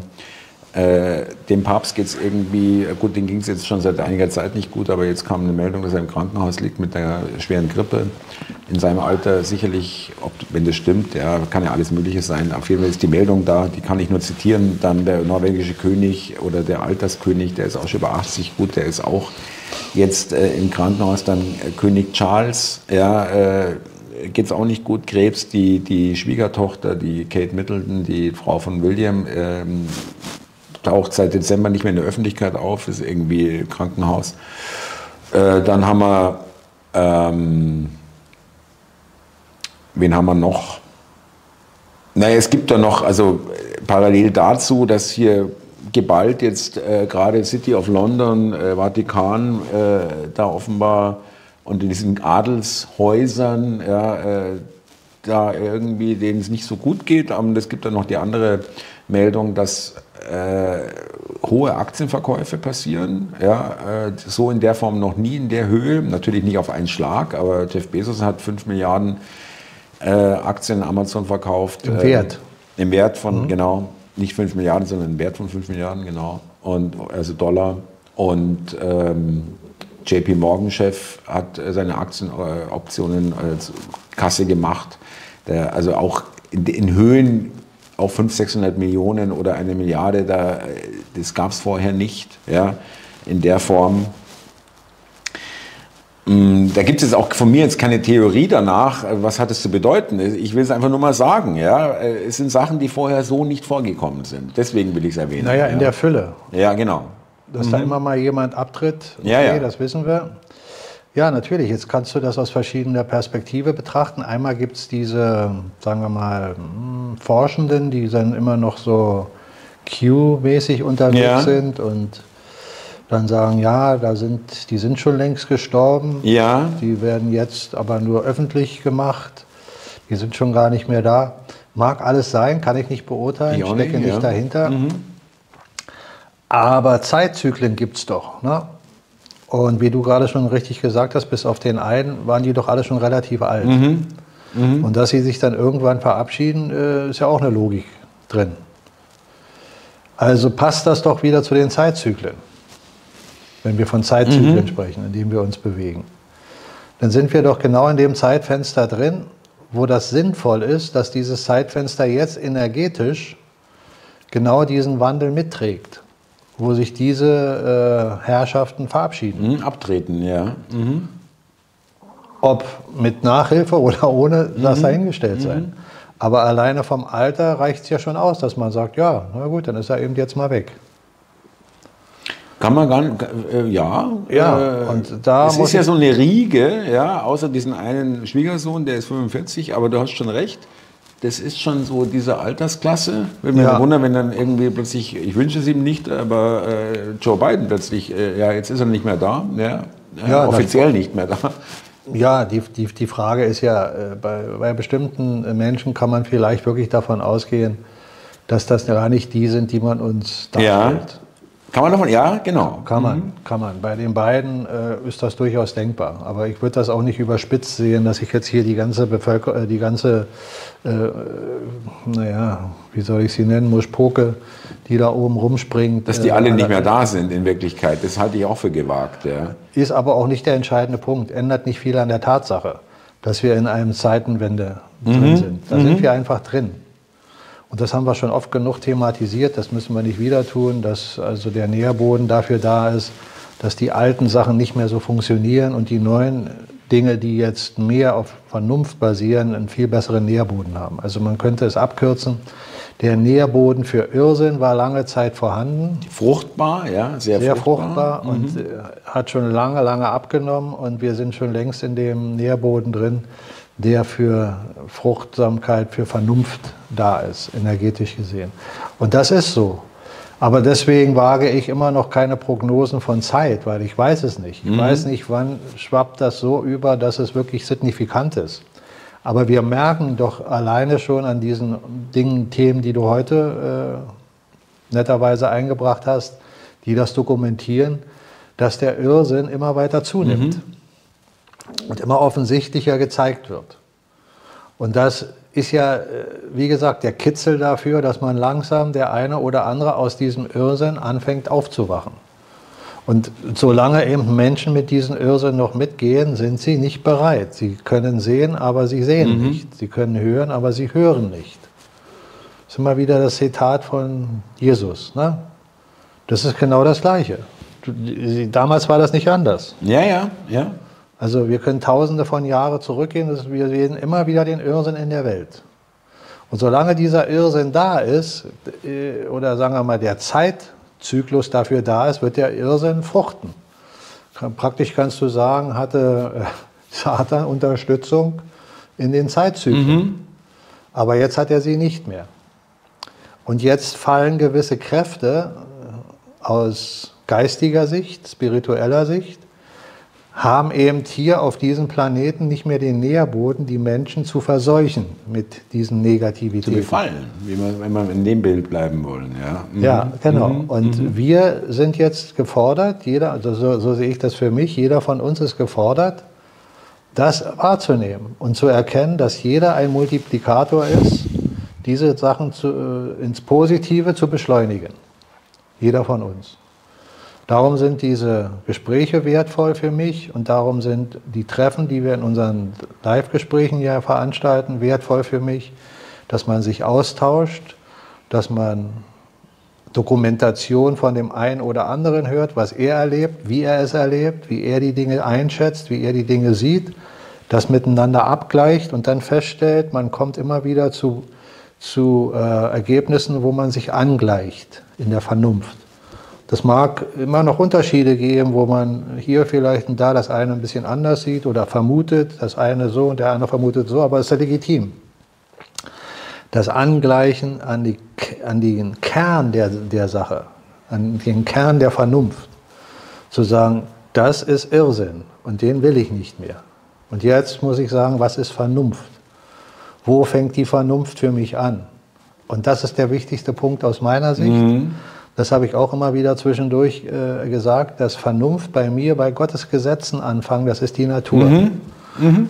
Äh, dem Papst geht es irgendwie, äh, gut, den ging es jetzt schon seit einiger Zeit nicht gut, aber jetzt kam eine Meldung, dass er im Krankenhaus liegt mit einer schweren Grippe. In seinem Alter sicherlich, ob, wenn das stimmt, ja, kann ja alles Mögliche sein. Auf jeden Fall ist die Meldung da, die kann ich nur zitieren. Dann der norwegische König oder der Alterskönig, der ist auch schon über 80, gut, der ist auch jetzt äh, im Krankenhaus. Dann äh, König Charles, ja, äh, geht es auch nicht gut. Krebs, die, die Schwiegertochter, die Kate Middleton, die Frau von William, ähm, taucht seit Dezember nicht mehr in der Öffentlichkeit auf, ist irgendwie Krankenhaus. Äh, dann haben wir, ähm, wen haben wir noch? Naja, es gibt da noch, also äh, parallel dazu, dass hier geballt jetzt äh, gerade City of London, äh, Vatikan, äh, da offenbar und in diesen Adelshäusern, ja, äh, da irgendwie, denen es nicht so gut geht. Aber es gibt dann noch die andere Meldung, dass äh, hohe Aktienverkäufe passieren. Ja, äh, so in der Form noch nie in der Höhe. Natürlich nicht auf einen Schlag, aber Jeff Bezos hat 5 Milliarden äh, Aktien Amazon verkauft. Im äh, Wert. Im Wert von, genau, nicht 5 Milliarden, sondern im Wert von 5 Milliarden, genau. Und, also Dollar. Und ähm, JP Morgan-Chef hat äh, seine Aktienoptionen als Kasse gemacht. Der, also auch in, in Höhen auf 500, 600 Millionen oder eine Milliarde, da, das gab es vorher nicht, ja, in der Form. Mm, Da gibt es auch von mir jetzt keine Theorie danach, was hat es zu bedeuten. Ich will es einfach nur mal sagen. Ja? Es sind Sachen, die vorher so nicht vorgekommen sind. Deswegen will ich es erwähnen. Naja, ja. in der Fülle. ja, genau. Dass da immer mal jemand abtritt, okay, Ja, ja. das wissen wir. Ja, natürlich. Jetzt kannst du das aus verschiedener Perspektive betrachten. Einmal gibt es diese, sagen wir mal, hm, Forschenden, die dann immer noch so Q-mäßig unterwegs Ja. sind und dann sagen, ja, da sind, die sind schon längst gestorben. Ja, Die werden jetzt aber nur öffentlich gemacht. Die sind schon gar nicht mehr da. Mag alles sein, kann ich nicht beurteilen, Ich stecke nicht, ja. Mhm. dahinter. Aber Zeitzyklen gibt es doch. Ne? Und wie du gerade schon richtig gesagt hast, bis auf den einen waren die doch alle schon relativ alt. Mhm. Und dass sie sich dann irgendwann verabschieden, äh, ist ja auch eine Logik drin. Also passt das doch wieder zu den Zeitzyklen, wenn wir von Zeitzyklen sprechen, in denen wir uns bewegen. Dann sind wir doch genau in dem Zeitfenster drin, wo das sinnvoll ist, dass dieses Zeitfenster jetzt energetisch genau diesen Wandel mitträgt, wo sich diese äh, Herrschaften verabschieden. Hm, abtreten, ja. Ob mit Nachhilfe oder ohne, das dahingestellt sein. Aber alleine vom Alter reicht es ja schon aus, dass man sagt, ja, na gut, dann ist er eben jetzt mal weg. Kann man gar nicht, äh, ja. Ja, äh, und da Es muss ist ja so eine Riege, ja, außer diesen einen Schwiegersohn, der ist 45, aber du hast schon recht. Das ist schon so diese Altersklasse. Würde mich Ja. ja. wundern, wenn dann irgendwie plötzlich, ich wünsche es ihm nicht, aber äh, Joe Biden plötzlich, äh, ja, jetzt ist er nicht mehr da, ja, Ja, äh, offiziell nicht mehr da. Ja, die, die, die Frage ist ja, äh, bei, bei bestimmten äh, Menschen kann man vielleicht wirklich davon ausgehen, dass das gar nicht die sind, die man uns darstellt. Kann man davon, ja, genau. Kann man, kann man. Bei den beiden äh, ist das durchaus denkbar. Aber ich würde das auch nicht überspitzt sehen, dass ich jetzt hier die ganze Bevölkerung, äh, die ganze, äh, naja, wie soll ich sie nennen, Muschpoke, die da oben rumspringt. Dass die äh, alle nicht mehr da sind in Wirklichkeit, das halte ich auch für gewagt. Ja. Ist aber auch nicht der entscheidende Punkt. Ändert nicht viel an der Tatsache, dass wir in einem Zeitenwende drin sind. Da sind wir einfach drin. Und das haben wir schon oft genug thematisiert. Das müssen wir nicht wieder tun, dass also der Nährboden dafür da ist, dass die alten Sachen nicht mehr so funktionieren und die neuen Dinge, die jetzt mehr auf Vernunft basieren, einen viel besseren Nährboden haben. Also man könnte es abkürzen. Der Nährboden für Irrsinn war lange Zeit vorhanden Fruchtbar, ja, sehr, sehr fruchtbar. fruchtbar, und äh, hat schon lange, lange abgenommen und wir sind schon längst in dem Nährboden drin, der für Fruchtsamkeit, für Vernunft da ist, energetisch gesehen. Und das ist so. Aber deswegen wage ich immer noch keine Prognosen von Zeit, weil ich weiß es nicht. Ich weiß nicht, wann schwappt das so über, dass es wirklich signifikant ist. Aber wir merken doch alleine schon an diesen Dingen, Themen, die du heute äh, netterweise eingebracht hast, die das dokumentieren, dass der Irrsinn immer weiter zunimmt und immer offensichtlicher gezeigt wird. Und das ist ja, äh, wie gesagt, der Kitzel dafür, dass man langsam der eine oder andere aus diesem Irrsinn anfängt aufzuwachen. Und solange eben Menschen mit diesem Irrsinn noch mitgehen, sind sie nicht bereit. Sie können sehen, aber sie sehen nicht. Sie können hören, aber sie hören nicht. Das ist immer wieder das Zitat von Jesus. Ne? Das ist genau das Gleiche. Damals war das nicht anders. Ja, ja, ja. Also wir können tausende von Jahren zurückgehen, das- wir sehen immer wieder den Irrsinn in der Welt. Und solange dieser Irrsinn da ist, äh, oder sagen wir mal der Zeitzyklus dafür da ist, wird der Irrsinn fruchten. Praktisch kannst du sagen, hatte äh, [laughs] Satan Unterstützung in den Zeitzyklen. Aber jetzt hat er sie nicht mehr. Und jetzt fallen gewisse Kräfte äh, aus geistiger Sicht, spiritueller Sicht, haben eben hier auf diesem Planeten nicht mehr den Nährboden, die Menschen zu verseuchen mit diesen Zu Negativitäten. befallen, wie man, wenn wir in dem Bild bleiben wollen. Ja, Mhm. Ja, genau. Und wir sind jetzt gefordert, jeder, also so, so sehe ich das für mich, jeder von uns ist gefordert, das wahrzunehmen und zu erkennen, dass jeder ein Multiplikator ist, diese Sachen zu, äh, ins Positive zu beschleunigen. Jeder von uns. Darum sind diese Gespräche wertvoll für mich und darum sind die Treffen, die wir in unseren Live-Gesprächen ja veranstalten, wertvoll für mich, dass man sich austauscht, dass man Dokumentation von dem einen oder anderen hört, was er erlebt, wie er es erlebt, wie er die Dinge einschätzt, wie er die Dinge sieht, das miteinander abgleicht und dann feststellt, man kommt immer wieder zu, zu äh, Ergebnissen, wo man sich angleicht in der Vernunft. Das mag immer noch Unterschiede geben, wo man hier vielleicht und da das eine ein bisschen anders sieht oder vermutet, das eine so und der andere vermutet so, aber es ist ja legitim das Angleichen an, die, an den Kern der, der Sache, an den Kern der Vernunft, zu sagen, das ist Irrsinn und den will ich nicht mehr. Und jetzt muss ich sagen, was ist Vernunft? Wo fängt die Vernunft für mich an? Und das ist der wichtigste Punkt aus meiner Sicht. Das habe ich auch immer wieder zwischendurch äh, gesagt, dass Vernunft bei mir bei Gottes Gesetzen anfangen, das ist die Natur.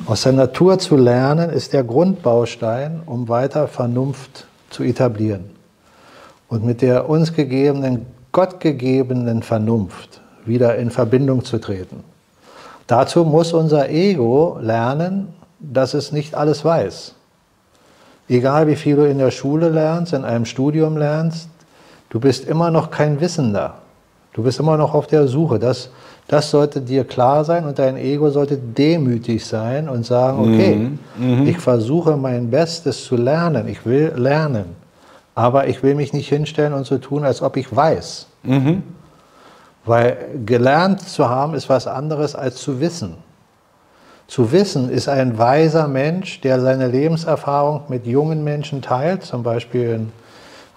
Aus der Natur zu lernen ist der Grundbaustein, um weiter Vernunft zu etablieren. Und mit der uns gegebenen, gottgegebenen Vernunft wieder in Verbindung zu treten. Dazu muss unser Ego lernen, dass es nicht alles weiß. Egal wie viel du in der Schule lernst, in einem Studium lernst, du bist immer noch kein Wissender. Du bist immer noch auf der Suche. Das, das sollte dir klar sein und dein Ego sollte demütig sein und sagen, okay, ich versuche mein Bestes zu lernen, ich will lernen, aber ich will mich nicht hinstellen und so tun, als ob ich weiß. Weil gelernt zu haben ist was anderes als zu wissen. Zu wissen ist ein weiser Mensch, der seine Lebenserfahrung mit jungen Menschen teilt, zum Beispiel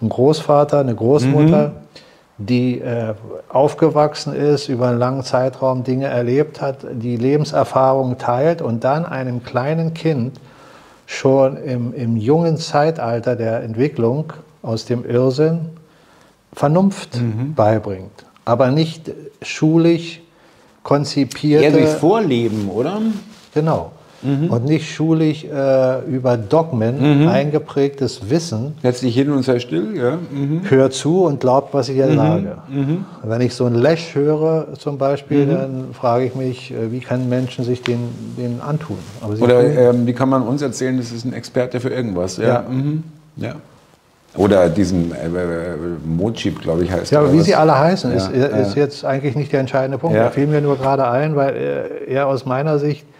ein Großvater, eine Großmutter, mhm. die äh, aufgewachsen ist, über einen langen Zeitraum Dinge erlebt hat, die Lebenserfahrung teilt und dann einem kleinen Kind schon im, im jungen Zeitalter der Entwicklung aus dem Irrsinn Vernunft mhm. beibringt. Aber nicht schulisch konzipierte. Eher durch Vorleben, oder? Genau. Mhm. Und nicht schulisch äh, über Dogmen mhm. eingeprägtes Wissen. Setz dich hin und sei still, ja. Mhm. Hör zu und glaub, was ich hier mhm. sage. Mhm. Wenn ich so ein Lesch höre zum Beispiel, mhm. dann frage ich mich, äh, wie können Menschen sich den, den antun? Oder ähm, wie kann man uns erzählen, das ist ein Experte für irgendwas? Ja. ja. ja. Oder diesen äh, äh Mochip, glaube ich, heißt Ja, aber wie was? sie alle heißen, ja, ist, ist ja. jetzt eigentlich nicht der entscheidende Punkt. Ja. Da fiel mir nur gerade ein, weil er aus meiner Sicht äh,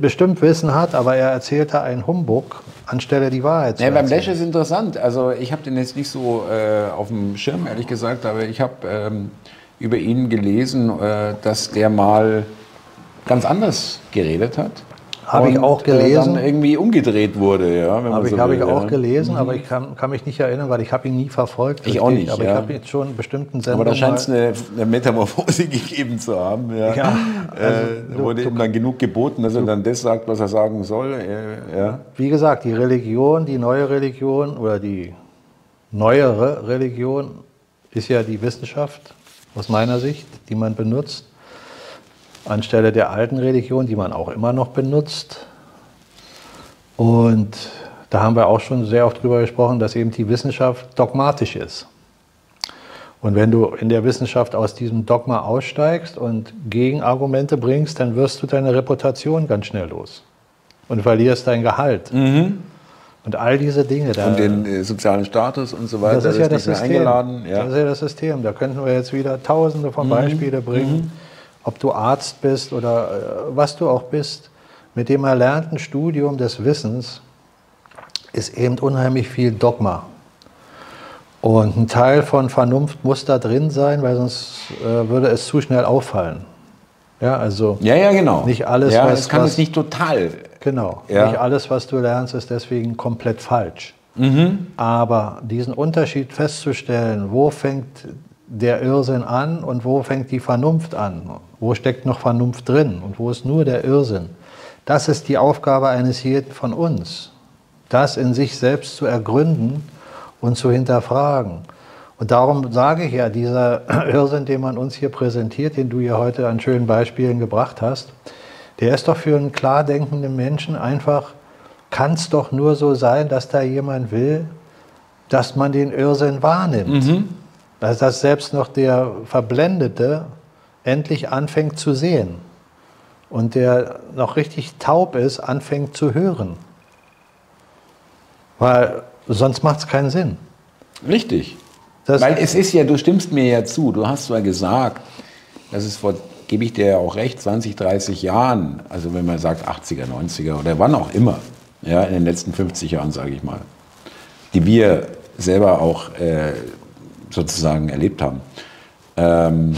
bestimmt Wissen hat, aber er erzählte einen Humbug, anstelle die Wahrheit zu ja, Beim Lesch ist interessant. Also ich habe den jetzt nicht so äh, auf dem Schirm, ehrlich gesagt, aber ich habe ähm, über ihn gelesen, äh, dass der mal ganz anders geredet hat. Habe ich auch gelesen. Dann irgendwie umgedreht wurde, ja. Habe so ich, hab ich auch gelesen, mhm. aber ich kann, kann, mich nicht erinnern, weil ich habe ihn nie verfolgt. Ich auch nicht. Aber ja. ich habe jetzt schon bestimmten Sendungen. Aber da scheint es eine, eine, Metamorphose [laughs] gegeben zu haben. Ja. ja äh, also, äh, wurde ihm dann genug geboten, dass er dann das sagt, was er sagen soll. Äh, ja. Wie gesagt, die Religion, die neue Religion oder die neuere Religion ist ja die Wissenschaft aus meiner Sicht, die man benutzt anstelle der alten Religion, die man auch immer noch benutzt. Und da haben wir auch schon sehr oft drüber gesprochen, dass eben die Wissenschaft dogmatisch ist. Und wenn du in der Wissenschaft aus diesem Dogma aussteigst und Gegenargumente bringst, dann wirst du deine Reputation ganz schnell los und verlierst dein Gehalt. Mhm. Und all diese Dinge. Da, und den äh, sozialen Status und so weiter. Das ist ja das System. Ja. Das ist ja das System. Da könnten wir jetzt wieder tausende von mhm. Beispielen bringen. Mhm ob du Arzt bist oder äh, was du auch bist, mit dem erlernten Studium des Wissens ist eben unheimlich viel Dogma. Und ein Teil von Vernunft muss da drin sein, weil sonst äh, würde es zu schnell auffallen. Ja, also ja, ja, genau. nicht alles, ja, was, das kann was, es nicht total. Genau. Ja. Nicht alles, was du lernst, ist deswegen komplett falsch. Mhm. Aber diesen Unterschied festzustellen, wo fängt der Irrsinn an und wo fängt die Vernunft an? Wo steckt noch Vernunft drin und wo ist nur der Irrsinn? Das ist die Aufgabe eines jeden von uns, das in sich selbst zu ergründen und zu hinterfragen. Und darum sage ich ja, dieser [clears throat] Irrsinn, den man uns hier präsentiert, den du ja heute an schönen Beispielen gebracht hast, der ist doch für einen klar denkenden Menschen einfach, kann es doch nur so sein, dass da jemand will, dass man den Irrsinn wahrnimmt. Mhm. Also dass selbst noch der Verblendete endlich anfängt zu sehen und der noch richtig taub ist, anfängt zu hören. Weil sonst macht es keinen Sinn. Richtig. Das Weil es ist ja, du stimmst mir ja zu, du hast zwar gesagt, das ist vor, gebe ich dir ja auch recht, 20, 30 Jahren, also wenn man sagt 80er, 90er oder wann auch immer, ja, in den letzten 50 Jahren, sage ich mal, die wir selber auch äh, sozusagen erlebt haben. Ähm,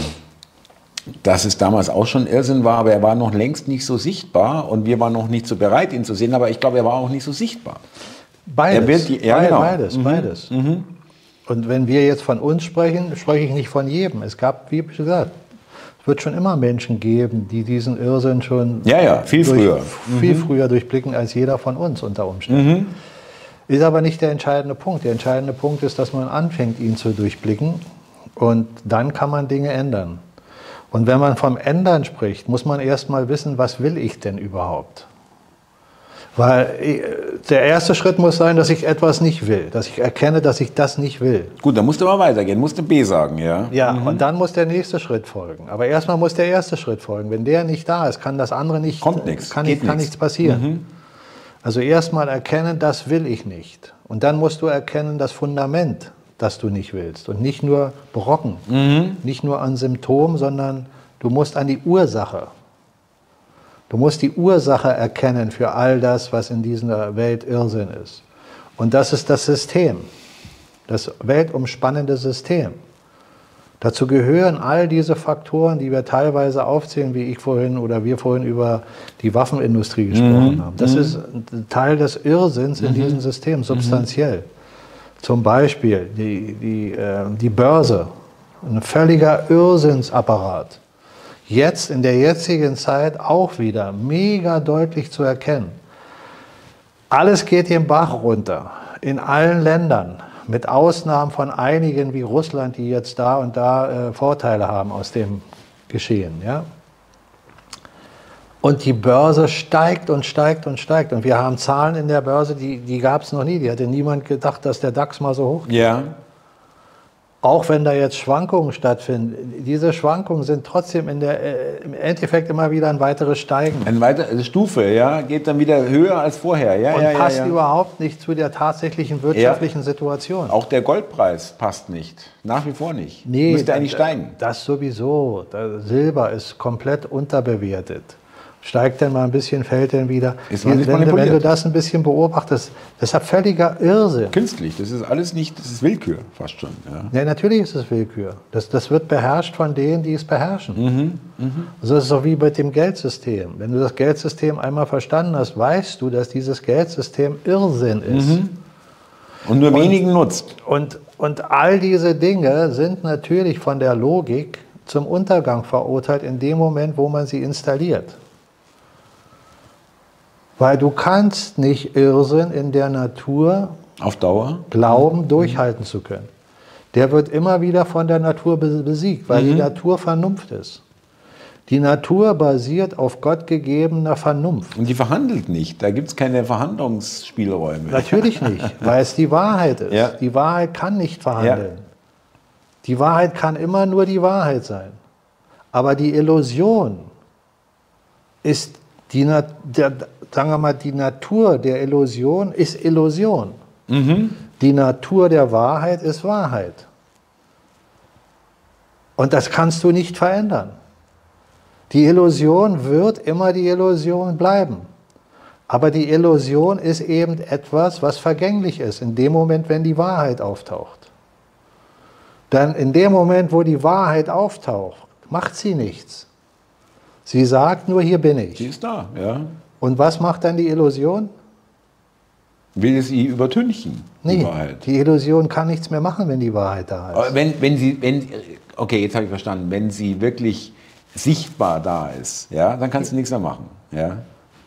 dass es damals auch schon Irrsinn war, aber er war noch längst nicht so sichtbar und wir waren noch nicht so bereit, ihn zu sehen, aber ich glaube, er war auch nicht so sichtbar. Beides, die, ja, genau. beides, mhm. beides. Mhm. Und wenn wir jetzt von uns sprechen, spreche ich nicht von jedem. Es gab, wie gesagt, es wird schon immer Menschen geben, die diesen Irrsinn schon ja, ja, viel, durch, früher. viel mhm. früher durchblicken als jeder von uns unter Umständen. Mhm. Ist aber nicht der entscheidende Punkt. Der entscheidende Punkt ist, dass man anfängt, ihn zu durchblicken und dann kann man Dinge ändern. Und wenn man vom Ändern spricht, muss man erst mal wissen, was will ich denn überhaupt? Weil äh, der erste Schritt muss sein, dass ich etwas nicht will, dass ich erkenne, dass ich das nicht will. Gut, dann musst du mal weitergehen, musst du B sagen, ja? Ja, mhm. und dann muss der nächste Schritt folgen. Aber erstmal muss der erste Schritt folgen. Wenn der nicht da ist, kann das andere nicht, Kommt nichts, kann, nicht, kann nichts passieren. Mhm. Also erstmal erkennen, das will ich nicht. Und dann musst du erkennen, das Fundament, das du nicht willst. Und nicht nur Brocken, mhm. nicht nur an Symptom, sondern du musst an die Ursache. Du musst die Ursache erkennen für all das, was in dieser Welt Irrsinn ist. Und das ist das System, das weltumspannende System. Dazu gehören all diese Faktoren, die wir teilweise aufzählen, wie ich vorhin oder wir vorhin über die Waffenindustrie gesprochen Mhm. haben. Das ist ein Teil des Irrsinns in diesem System, substanziell. Zum Beispiel die, die, äh, die Börse, ein völliger Irrsinnsapparat. Jetzt in der jetzigen Zeit auch wieder mega deutlich zu erkennen. Alles geht den Bach runter, in allen Ländern, mit Ausnahmen von einigen wie Russland, die jetzt da und da äh, Vorteile haben aus dem Geschehen. Ja? Und die Börse steigt und steigt und steigt. Und wir haben Zahlen in der Börse, die, die gab es noch nie. Die hatte niemand gedacht, dass der DAX mal so hoch geht. Ja. Auch wenn da jetzt Schwankungen stattfinden, diese Schwankungen sind trotzdem in der, äh, im Endeffekt immer wieder ein weiteres Steigen. Eine weitere Stufe, ja, geht dann wieder höher als vorher. Ja, und ja, passt ja, ja. überhaupt nicht zu der tatsächlichen wirtschaftlichen Situation. Auch der Goldpreis passt nicht. Nach wie vor nicht. Nee, Müsste eigentlich das- steigen. Das sowieso. Silber ist komplett unterbewertet. Steigt dann mal ein bisschen, fällt dann wieder. Ist man wenn, du, wenn du das ein bisschen beobachtest, das ist ja völliger Irrsinn. Künstlich, das ist alles nicht, das ist Willkür fast schon. Ja. Ja, natürlich ist es Willkür. Das, das wird beherrscht von denen, die es beherrschen. Mhm, Also das ist so wie mit dem Geldsystem. Wenn du das Geldsystem einmal verstanden hast, weißt du, dass dieses Geldsystem Irrsinn ist. Mhm. Und nur wenigen nutzt. Und, und all diese Dinge sind natürlich von der Logik zum Untergang verurteilt in dem Moment, wo man sie installiert. Weil du kannst nicht Irrsinn in der Natur Auf Dauer. glauben, durchhalten zu können. Der wird immer wieder von der Natur be- besiegt, weil die Natur Vernunft ist. Die Natur basiert auf gottgegebener Vernunft. Und die verhandelt nicht. Da gibt es keine Verhandlungsspielräume. Natürlich [laughs] nicht, weil es die Wahrheit ist. Ja. Die Wahrheit kann nicht verhandeln. Die Wahrheit kann immer nur die Wahrheit sein. Aber die Illusion ist die, Na- der, sagen wir mal, die Natur der Illusion ist Illusion. Die Natur der Wahrheit ist Wahrheit. Und das kannst du nicht verändern. Die Illusion wird immer die Illusion bleiben. Aber die Illusion ist eben etwas, was vergänglich ist, in dem Moment, wenn die Wahrheit auftaucht. Dann in dem Moment, wo die Wahrheit auftaucht, macht sie nichts. Sie sagt nur, hier bin ich. ist da, ja. Und was macht dann die Illusion? Will sie übertünchen, die Nee, Wahrheit. die Illusion kann nichts mehr machen, wenn die Wahrheit da ist. Aber wenn, wenn sie, wenn, okay, jetzt habe ich verstanden, wenn sie wirklich sichtbar da ist, ja, dann kannst du nichts mehr machen. Ja.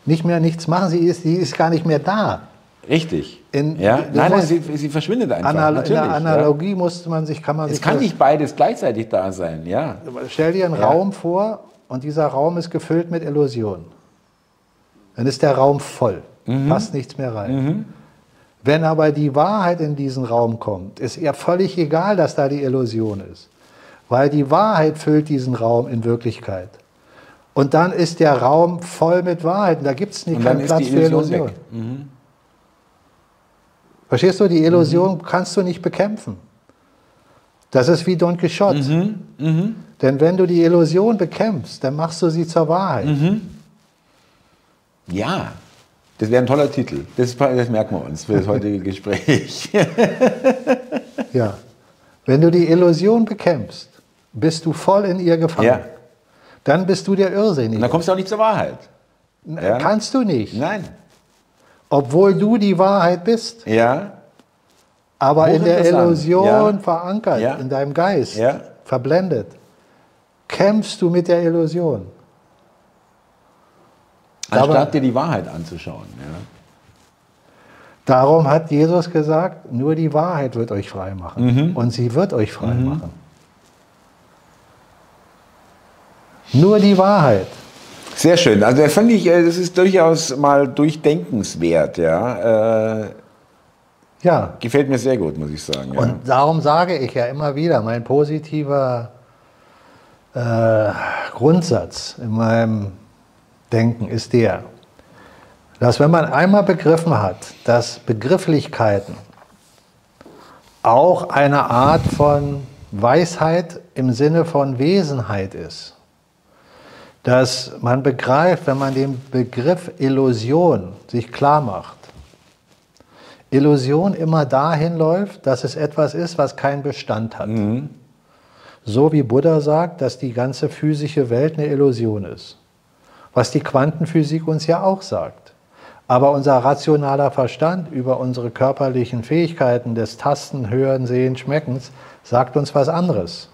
Nicht mehr nichts machen, sie ist, sie ist gar nicht mehr da. Richtig. In- ja? Nein, nein, sie, sie verschwindet einfach. Anal in der Analogie musste man sich, kann man Ja. Es sich kann nicht beides gleichzeitig da sein, ja. Stell dir einen Ja. Raum vor und dieser Raum ist gefüllt mit Illusionen. Dann ist der Raum voll, Mhm. passt nichts mehr rein. Wenn aber die Wahrheit in diesen Raum kommt, ist ihr völlig egal, dass da die Illusion ist. Weil die Wahrheit füllt diesen Raum in Wirklichkeit. Und dann ist der Raum voll mit Wahrheit. Und da gibt es nicht keinen Platz für Illusion. Mhm. Verstehst du, die Illusion kannst du nicht bekämpfen. Das ist wie Don Quixote. Mhm, Denn wenn du die Illusion bekämpfst, dann machst du sie zur Wahrheit. Mhm. Ja, das wäre ein toller Titel. Das, das merken wir uns für das heutige [laughs] Gespräch. Ja. Wenn du die Illusion bekämpfst, bist du voll in ihr gefangen. Ja. Dann bist du der Und Irrsinnige. dann kommst du auch nicht zur Wahrheit. ja. Kannst du nicht. Nein. Obwohl du die Wahrheit bist, Ja, aber in der. Illusion Ja. verankert, Ja. in deinem Geist, verblendet, kämpfst du mit der Illusion. Anstatt dir die Wahrheit anzuschauen. Ja. Darum hat Jesus gesagt, nur die Wahrheit wird euch frei machen. Mhm. Und sie wird euch frei machen. Nur die Wahrheit. Sehr schön. Also da fand ich, äh, das ist durchaus mal durchdenkenswert. Ja. Äh, Ja. gefällt mir sehr gut, muss ich sagen. Ja. Und darum sage ich ja immer wieder, mein positiver äh, Grundsatz in meinem Denken ist der, dass wenn man einmal begriffen hat, dass Begrifflichkeiten auch eine Art von Weisheit im Sinne von Wesenheit ist, dass man begreift, wenn man den Begriff Illusion sich klar macht, Illusion immer dahin läuft, dass es etwas ist, was keinen Bestand hat. So wie Buddha sagt, dass die ganze physische Welt eine Illusion ist. Was die Quantenphysik uns ja auch sagt. Aber unser rationaler Verstand über unsere körperlichen Fähigkeiten des Tasten, Hören, Sehen, Schmeckens sagt uns was anderes.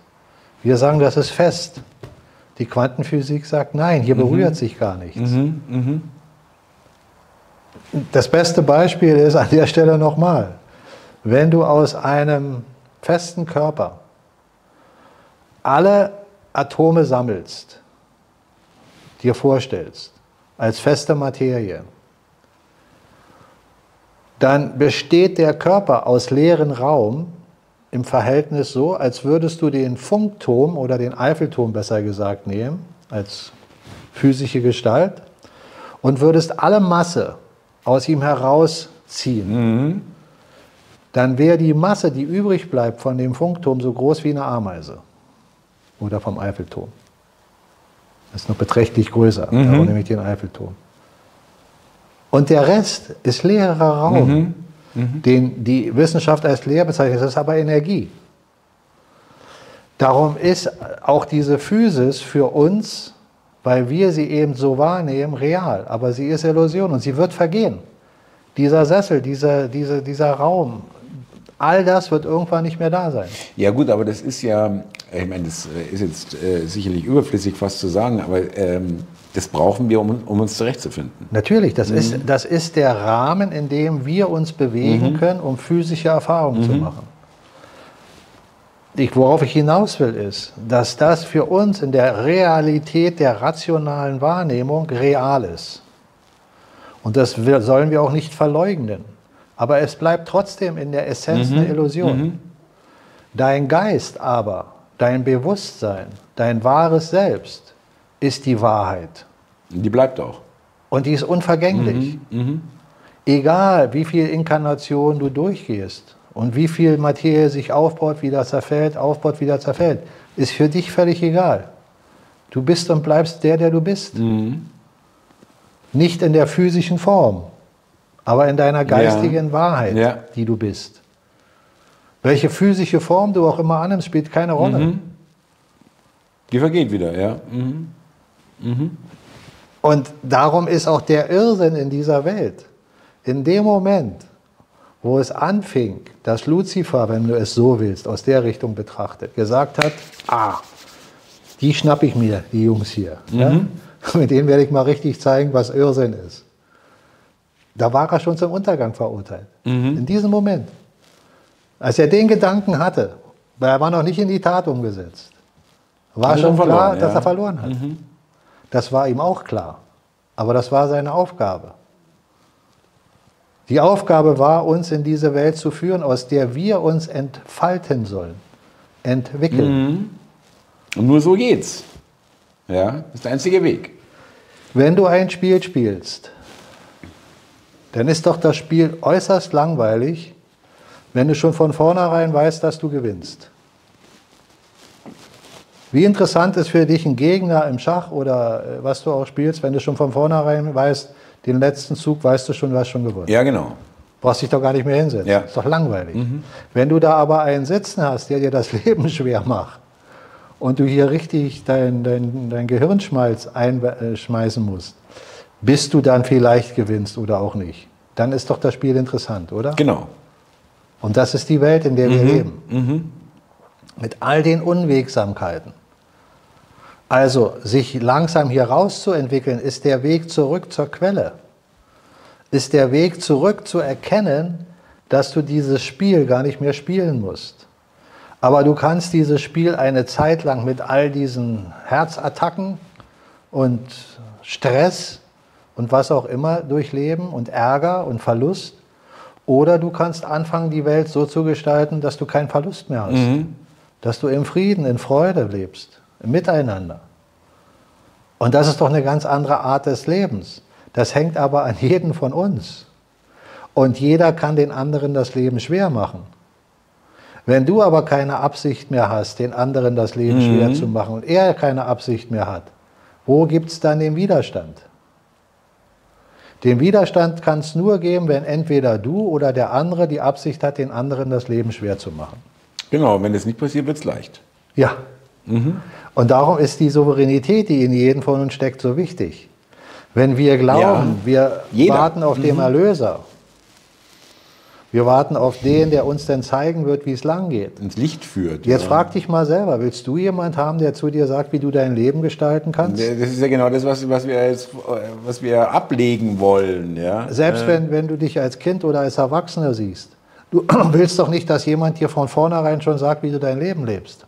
Wir sagen, das ist fest. Die Quantenphysik sagt, nein, hier mhm. berührt sich gar nichts. Mhm. Mhm. Das beste Beispiel ist an der Stelle nochmal, wenn du aus einem festen Körper alle Atome sammelst, dir vorstellst, als feste Materie, dann besteht der Körper aus leeren Raum im Verhältnis so, als würdest du den Funkturm oder den Eiffelturm besser gesagt nehmen, als physische Gestalt, und würdest alle Masse aus ihm herausziehen. Mhm. Dann wäre die Masse, die übrig bleibt von dem Funkturm, so groß wie eine Ameise. Oder vom Eiffelturm. Das ist noch beträchtlich größer, mhm. nämlich den Eiffelturm. Und der Rest ist leerer Raum. Mhm mhm. den die Wissenschaft als leer bezeichnet. Das ist aber Energie. Darum ist auch diese Physis für uns, weil wir sie eben so wahrnehmen, real. Aber sie ist Illusion und sie wird vergehen. Dieser Sessel, dieser, dieser, dieser Raum, all das wird irgendwann nicht mehr da sein. Ja gut, aber das ist ja, ich meine, das ist jetzt äh, sicherlich überflüssig fast zu sagen, aber ähm, das brauchen wir, um, um uns zurechtzufinden. Natürlich, das, mhm. ist, das ist der Rahmen, in dem wir uns bewegen mhm. können, um physische Erfahrungen mhm. zu machen. Ich, worauf ich hinaus will, ist, dass das für uns in der Realität der rationalen Wahrnehmung real ist. Und das sollen wir auch nicht verleugnen. Aber es bleibt trotzdem in der Essenz eine mhm. Illusion. Mhm. Dein Geist aber, dein Bewusstsein, dein wahres Selbst, ist die Wahrheit. Die bleibt auch. Und die ist unvergänglich. Mhm, mh. Egal, wie viel Inkarnation du durchgehst und wie viel Materie sich aufbaut, wieder zerfällt, aufbaut, wieder zerfällt, ist für dich völlig egal. Du bist und bleibst der, der du bist. Mhm. Nicht in der physischen Form, aber in deiner geistigen ja. Wahrheit, ja. die du bist. Welche physische Form du auch immer annimmst, spielt keine Rolle. Mhm. Die vergeht wieder, ja. Mhm. Mhm. Und darum ist auch der Irrsinn in dieser Welt. In dem Moment, wo es anfing, dass Luzifer, wenn du es so willst, aus der Richtung betrachtet, gesagt hat, ah, die schnapp ich mir, die Jungs hier. Mhm. Ja? [laughs] Mit denen werde ich mal richtig zeigen, was Irrsinn ist. Da war er schon zum Untergang verurteilt. Mhm. In diesem Moment. Als er den Gedanken hatte, weil er war noch nicht in die Tat umgesetzt, war schon klar, verloren, ja. dass er verloren hat. Mhm. Das war ihm auch klar. Aber das war seine Aufgabe. Die Aufgabe war, uns in diese Welt zu führen, aus der wir uns entfalten sollen, entwickeln. Mhm. Und nur so geht's. Ja, das ist der einzige Weg. Wenn du ein Spiel spielst, dann ist doch das Spiel äußerst langweilig, wenn du schon von vornherein weißt, dass du gewinnst. Wie interessant ist für dich ein Gegner im Schach oder äh, was du auch spielst, wenn du schon von vornherein weißt, den letzten Zug weißt du schon, du hast schon gewonnen. Ja, genau. Brauchst dich doch gar nicht mehr hinsetzen. Ja. Ist doch langweilig. Mhm. Wenn du da aber einen Sitzen hast, der dir das [laughs] Leben schwer macht und du hier richtig dein, dein, dein Gehirnschmalz einschmeißen musst, bis du dann vielleicht gewinnst oder auch nicht, dann ist doch das Spiel interessant, oder? Genau. Und das ist die Welt, in der wir mhm. leben. Mhm. Mit all den Unwegsamkeiten. Also sich langsam hier rauszuentwickeln, ist der Weg zurück zur Quelle. Ist der Weg zurück zu erkennen, dass du dieses Spiel gar nicht mehr spielen musst. Aber du kannst dieses Spiel eine Zeit lang mit all diesen Herzattacken und Stress und was auch immer durchleben und Ärger und Verlust. Oder du kannst anfangen, die Welt so zu gestalten, dass du keinen Verlust mehr hast. Mhm. Dass du im Frieden, in Freude lebst miteinander. Und das ist doch eine ganz andere Art des Lebens. Das hängt aber an jedem von uns. Und jeder kann den anderen das Leben schwer machen. Wenn du aber keine Absicht mehr hast, den anderen das Leben mhm. schwer zu machen und er keine Absicht mehr hat, wo gibt es dann den Widerstand? Den Widerstand kann es nur geben, wenn entweder du oder der andere die Absicht hat, den anderen das Leben schwer zu machen. Genau, wenn das nicht passiert, wird es leicht. Ja, Und darum ist die Souveränität, die in jedem von uns steckt, so wichtig. Wenn wir glauben, Ja. wir Jeder. warten auf den Erlöser, wir warten auf den, der uns dann zeigen wird, wie es lang geht. Ins Licht führt. Jetzt ja. frag dich mal selber, willst du jemand haben, der zu dir sagt, wie du dein Leben gestalten kannst? Das ist ja genau das, was, was, wir, jetzt, äh, was wir ablegen wollen. Ja? Selbst wenn, wenn du dich als Kind oder als Erwachsener siehst. Du [clears throat] willst doch nicht, dass jemand dir von vornherein schon sagt, wie du dein Leben lebst.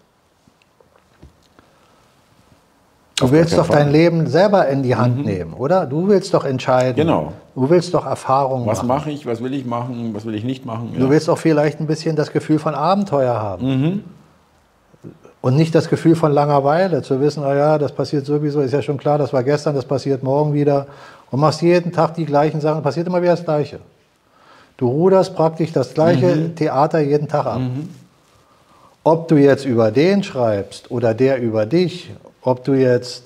Du willst doch dein. Leben selber in die Hand nehmen, oder? Du willst doch entscheiden. Genau. Du willst doch Erfahrungen Was machen. mache ich, was will ich machen, was will ich nicht machen? Du willst auch vielleicht ein bisschen das Gefühl von Abenteuer haben. Und nicht das Gefühl von Langeweile, zu wissen, oh ja, das passiert sowieso, ist ja schon klar, das war gestern, das passiert morgen wieder. Und machst jeden Tag die gleichen Sachen, passiert immer wieder das Gleiche. Du ruderst praktisch das gleiche Theater jeden Tag ab. Ob du jetzt über den schreibst oder der über dich, ob du jetzt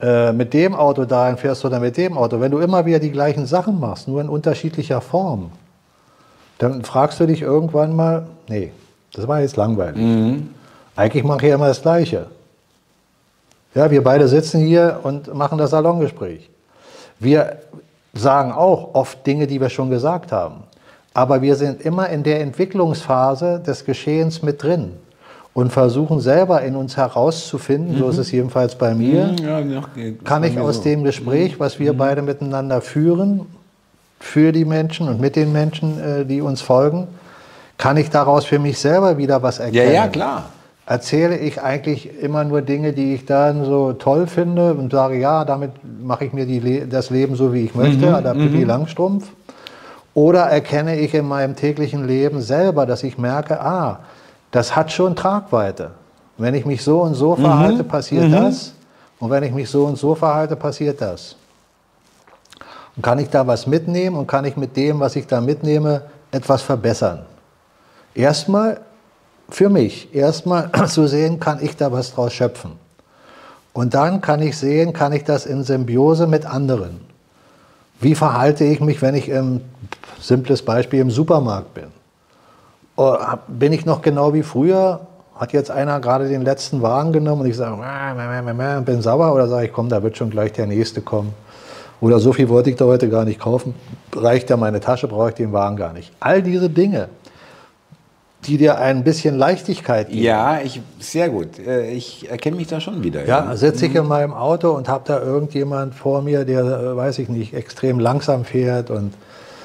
äh, mit dem Auto dahin fährst oder mit dem Auto, wenn du immer wieder die gleichen Sachen machst, nur in unterschiedlicher Form, dann fragst du dich irgendwann mal, nee, das war jetzt langweilig. Eigentlich mache ich ja immer das Gleiche. Ja, wir beide sitzen hier und machen das Salongespräch. Wir sagen auch oft Dinge, die wir schon gesagt haben. Aber wir sind immer in der Entwicklungsphase des Geschehens mit drin und versuchen selber in uns herauszufinden, so ist es jedenfalls bei mir, Ja, noch geht- kann ich aus so. dem Gespräch, was wir beide miteinander führen, für die Menschen und mit den Menschen, äh, die uns folgen, kann ich daraus für mich selber wieder was Ja, erkennen. ja, klar. Erzähle ich eigentlich immer nur Dinge, die ich dann so toll finde und sage, ja, damit mache ich mir Le das Leben so, wie ich möchte, Mhm, la Pippi Langstrumpf. Oder erkenne ich in meinem täglichen Leben selber, dass ich merke, ah, das hat schon Tragweite. Wenn ich mich so und so Mhm, verhalte, passiert das. Und wenn ich mich so und so verhalte, passiert das. Und kann ich da was mitnehmen und kann ich mit dem, was ich da mitnehme, etwas verbessern? Erstmal für mich, erstmal [clears throat] zu sehen, kann ich da was draus schöpfen. Und dann kann ich sehen, kann ich das in Symbiose mit anderen. Wie verhalte ich mich, wenn ich im, simples Beispiel, im Supermarkt bin? Oh, Bin ich noch genau wie früher? Hat jetzt einer gerade den letzten Wagen genommen und ich sage, und bin sauer oder sage ich, komm, da wird schon gleich der nächste kommen. Oder so viel wollte ich da heute gar nicht kaufen. Reicht ja meine Tasche, brauche ich den Wagen gar nicht. All diese Dinge, die dir ein bisschen Leichtigkeit geben. Ja, ich, sehr gut. Äh, Ich erkenne mich da schon wieder. Ja, sitze ich in meinem Auto und habe da irgendjemand vor mir, der, äh, weiß ich nicht, extrem langsam fährt und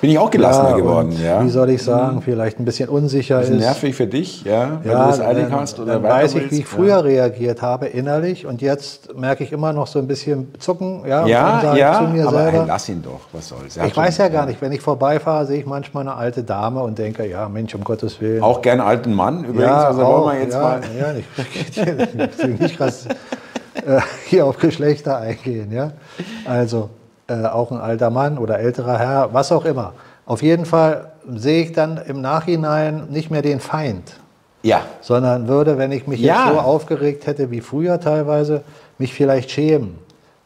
Bin ich auch gelassener ja, geworden, ja. Wie soll ich sagen, vielleicht ein bisschen unsicher Ist ist. nervig für dich, ja, Ja, du das eilig hast oder dann weiß ich, wie ich früher reagiert habe innerlich und jetzt merke ich immer noch so ein bisschen Zucken. Ja, Ja, und dann sage ja, zu mir aber selber. hey, lass ihn doch, was soll's. Er ich weiß ja gar nicht, wenn ich vorbeifahre, sehe ich manchmal eine alte Dame und denke, ja Mensch, um Gottes Willen. Auch gerne alten Mann übrigens, ja, also auch, wollen wir jetzt mal. Ja, ich nicht rass- äh, hier auf Geschlechter eingehen. Ja? Also äh, auch ein alter Mann oder älterer Herr, was auch immer. Auf jeden Fall sehe ich dann im Nachhinein nicht mehr den Feind, Ja, sondern würde, wenn ich mich Ja. jetzt so aufgeregt hätte wie früher teilweise, mich vielleicht schämen,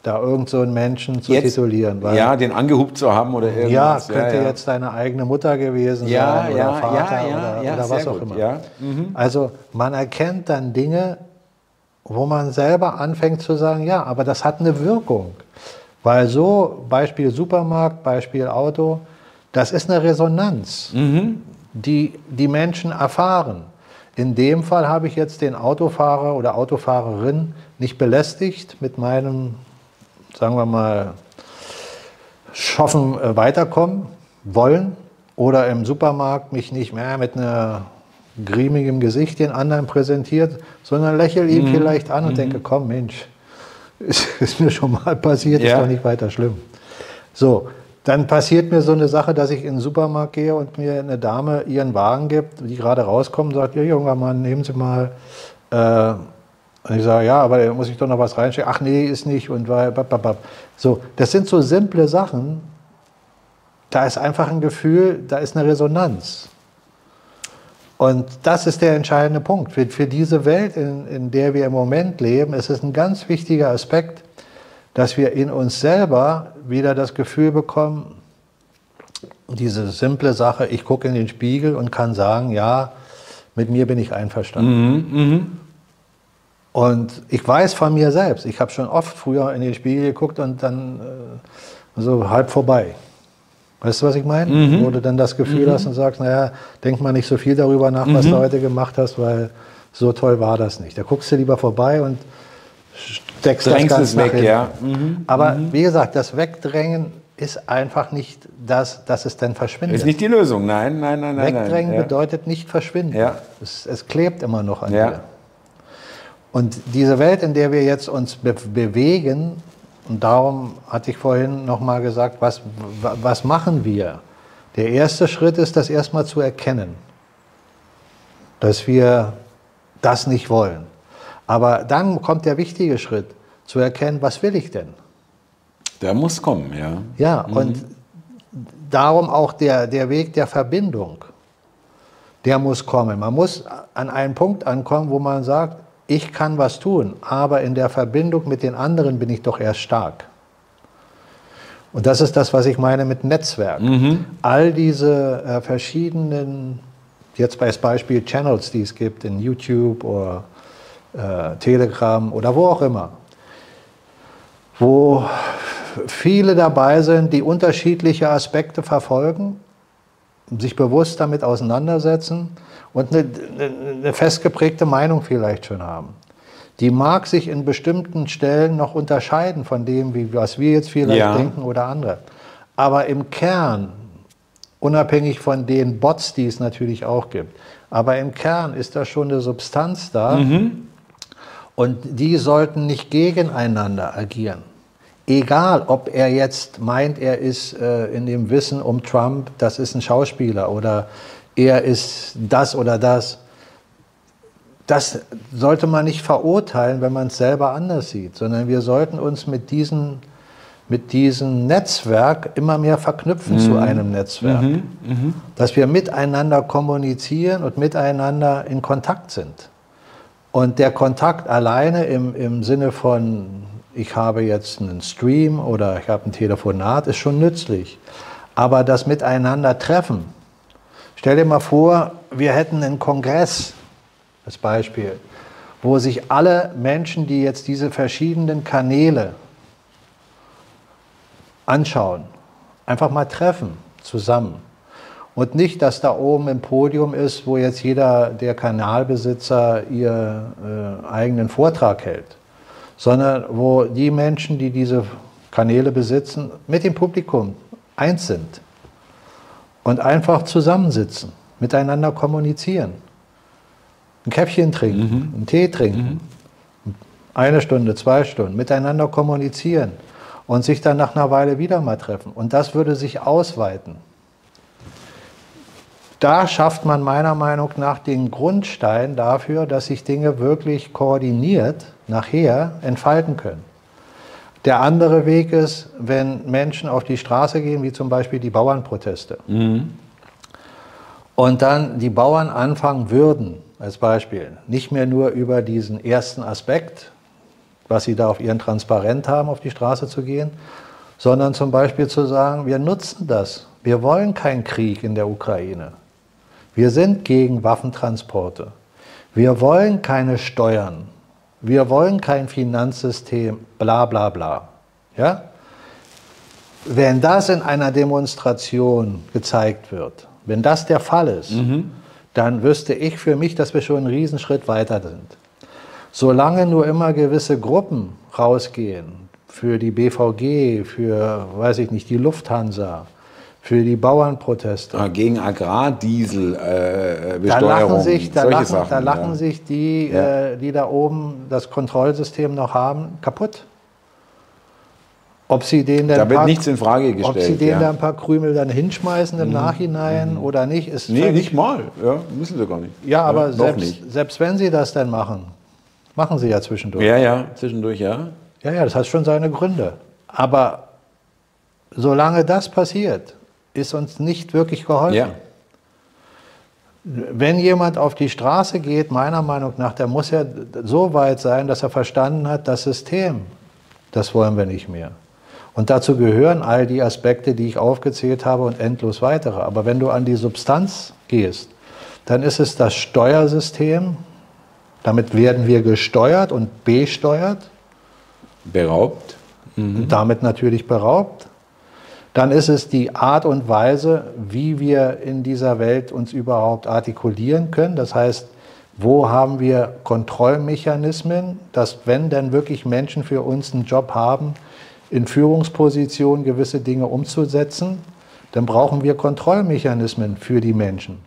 da irgend so einen Menschen zu jetzt, titulieren. Weil ja, den angehupt zu haben oder irgendwas. ja, könnte ja. jetzt deine eigene Mutter gewesen Ja, sein oder ja, Vater ja, ja, oder, ja, oder was auch gut, immer. ja. Also man erkennt dann Dinge, wo man selber anfängt zu sagen, ja, aber das hat eine Wirkung. Weil so, Beispiel Supermarkt, Beispiel Auto, das ist eine Resonanz, die die Menschen erfahren. In dem Fall habe ich jetzt den Autofahrer oder Autofahrerin nicht belästigt mit meinem, sagen wir mal, schaffen, äh, weiterkommen wollen oder im Supermarkt mich nicht mehr mit einer griemigem Gesicht den anderen präsentiert, sondern lächel ihn vielleicht an und denke, komm Mensch, ist, ist mir schon mal passiert, Ja. ist doch nicht weiter schlimm. So, dann passiert mir so eine Sache, dass ich in den Supermarkt gehe und mir eine Dame ihren Wagen gibt, die gerade rauskommt und sagt, ja junger Mann, nehmen Sie mal. Äh, und ich sage, ja, aber da muss ich doch noch was reinstecken. Ach nee, ist nicht. Und bap. So, das sind so simple Sachen. Da ist einfach ein Gefühl, da ist eine Resonanz. Und das ist der entscheidende Punkt. Für, für diese Welt, in, in der wir im Moment leben, ist es ein ganz wichtiger Aspekt, dass wir in uns selber wieder das Gefühl bekommen, diese simple Sache, ich gucke in den Spiegel und kann sagen, ja, mit mir bin ich einverstanden. Und ich weiß von mir selbst, ich habe schon oft früher in den Spiegel geguckt und dann äh, so halb vorbei. Weißt du, was ich meine? Mhm. Wo du dann das Gefühl mhm. hast und sagst, naja, denk mal nicht so viel darüber nach, was mhm. du heute gemacht hast, weil so toll war das nicht. Da guckst du lieber vorbei und steckst Drängst das Ganze es weg, ja. Mhm. Aber mhm. wie gesagt, das Wegdrängen ist einfach nicht das, dass es dann verschwindet. Ist nicht die Lösung, nein, nein, nein. Wegdrängen nein, ja. bedeutet nicht verschwinden. Ja. Es, es klebt immer noch an ja. dir. Und diese Welt, in der wir jetzt uns be bewegen, und darum hatte ich vorhin nochmal gesagt, was, was machen wir? Der erste Schritt ist, das erstmal zu erkennen, dass wir das nicht wollen. Aber dann kommt der wichtige Schritt, zu erkennen, was will ich denn? Der muss kommen, ja. Ja, mhm. und darum auch der, der Weg der Verbindung, der muss kommen. Man muss an einen Punkt ankommen, wo man sagt, ich kann was tun, aber in der Verbindung mit den anderen bin ich doch erst stark. Und das ist das, was ich meine mit Netzwerk. Mhm. All diese äh, verschiedenen, jetzt als Beispiel Channels, die es gibt in YouTube oder äh, Telegram oder wo auch immer, wo viele dabei sind, die unterschiedliche Aspekte verfolgen, sich bewusst damit auseinandersetzen und eine, eine festgeprägte Meinung vielleicht schon haben. Die mag sich in bestimmten Stellen noch unterscheiden von dem, wie, was wir jetzt vielleicht ja. denken oder andere. Aber im Kern, unabhängig von den Bots, die es natürlich auch gibt, aber im Kern ist da schon eine Substanz da. Mhm. Und die sollten nicht gegeneinander agieren. Egal, ob er jetzt meint, er ist äh, in dem Wissen um Trump, das ist ein Schauspieler oder er ist das oder das. Das sollte man nicht verurteilen, wenn man es selber anders sieht, sondern wir sollten uns mit, diesen, mit diesem Netzwerk immer mehr verknüpfen mhm. zu einem Netzwerk. Mhm. Mhm. Dass wir miteinander kommunizieren und miteinander in Kontakt sind. Und der Kontakt alleine im, im Sinne von, ich habe jetzt einen Stream oder ich habe ein Telefonat, ist schon nützlich. Aber das Miteinander treffen, Stell dir mal vor, wir hätten einen Kongress, als Beispiel, wo sich alle Menschen, die jetzt diese verschiedenen Kanäle anschauen, einfach mal treffen, zusammen. Und nicht, dass da oben im Podium ist, wo jetzt jeder der Kanalbesitzer ihren äh, eigenen Vortrag hält, sondern wo die Menschen, die diese Kanäle besitzen, mit dem Publikum eins sind und einfach zusammensitzen, miteinander kommunizieren. Ein Käffchen trinken, mhm. einen Tee trinken, mhm. eine Stunde, zwei Stunden, miteinander kommunizieren und sich dann nach einer Weile wieder mal treffen. Und das würde sich ausweiten. Da schafft man meiner Meinung nach den Grundstein dafür, dass sich Dinge wirklich koordiniert nachher entfalten können. Der andere Weg ist, wenn Menschen auf die Straße gehen, wie zum Beispiel die Bauernproteste. Mhm. Und dann die Bauern anfangen würden, als Beispiel, nicht mehr nur über diesen ersten Aspekt, was sie da auf ihren Transparent haben, auf die Straße zu gehen, sondern zum Beispiel zu sagen, wir nutzen das. Wir wollen keinen Krieg in der Ukraine. Wir sind gegen Waffentransporte. Wir wollen keine Steuern wir wollen kein Finanzsystem, bla bla bla. Ja? Wenn das in einer Demonstration gezeigt wird, wenn das der Fall ist, mhm. dann wüsste ich für mich, dass wir schon einen Riesenschritt weiter sind. Solange nur immer gewisse Gruppen rausgehen, für die BVG, für, weiß ich nicht, die Lufthansa, für die Bauernproteste. Ah, gegen Agrardieselbesteuerung. Äh, da lachen, sich, da lachen, Sachen, da lachen ja. sich die, ja. äh, die da oben das Kontrollsystem noch haben, kaputt. Ob sie den da wird paar, nichts in Frage gestellt. Ob sie denen ja. da ein paar Krümel dann hinschmeißen im mhm. Nachhinein mhm. oder nicht, ist Nee, nicht mal. Ja, müssen sie gar nicht. Ja, aber selbst, selbst wenn sie das dann machen, machen sie ja zwischendurch. Ja, ja, zwischendurch, ja. Ja, ja, das hat schon seine Gründe. Aber solange das passiert, ist uns nicht wirklich geholfen. Ja. Wenn jemand auf die Straße geht, meiner Meinung nach, der muss ja so weit sein, dass er verstanden hat, das System, das wollen wir nicht mehr. Und dazu gehören all die Aspekte, die ich aufgezählt habe und endlos weitere. Aber wenn du an die Substanz gehst, dann ist es das Steuersystem, Damit werden wir gesteuert und besteuert. Beraubt. Mhm. Damit natürlich beraubt. Dann ist es die Art und Weise, wie wir in dieser Welt uns überhaupt artikulieren können. Das heißt, wo haben wir Kontrollmechanismen, dass wenn denn wirklich Menschen für uns einen Job haben, in Führungspositionen gewisse Dinge umzusetzen, dann brauchen wir Kontrollmechanismen für die Menschen.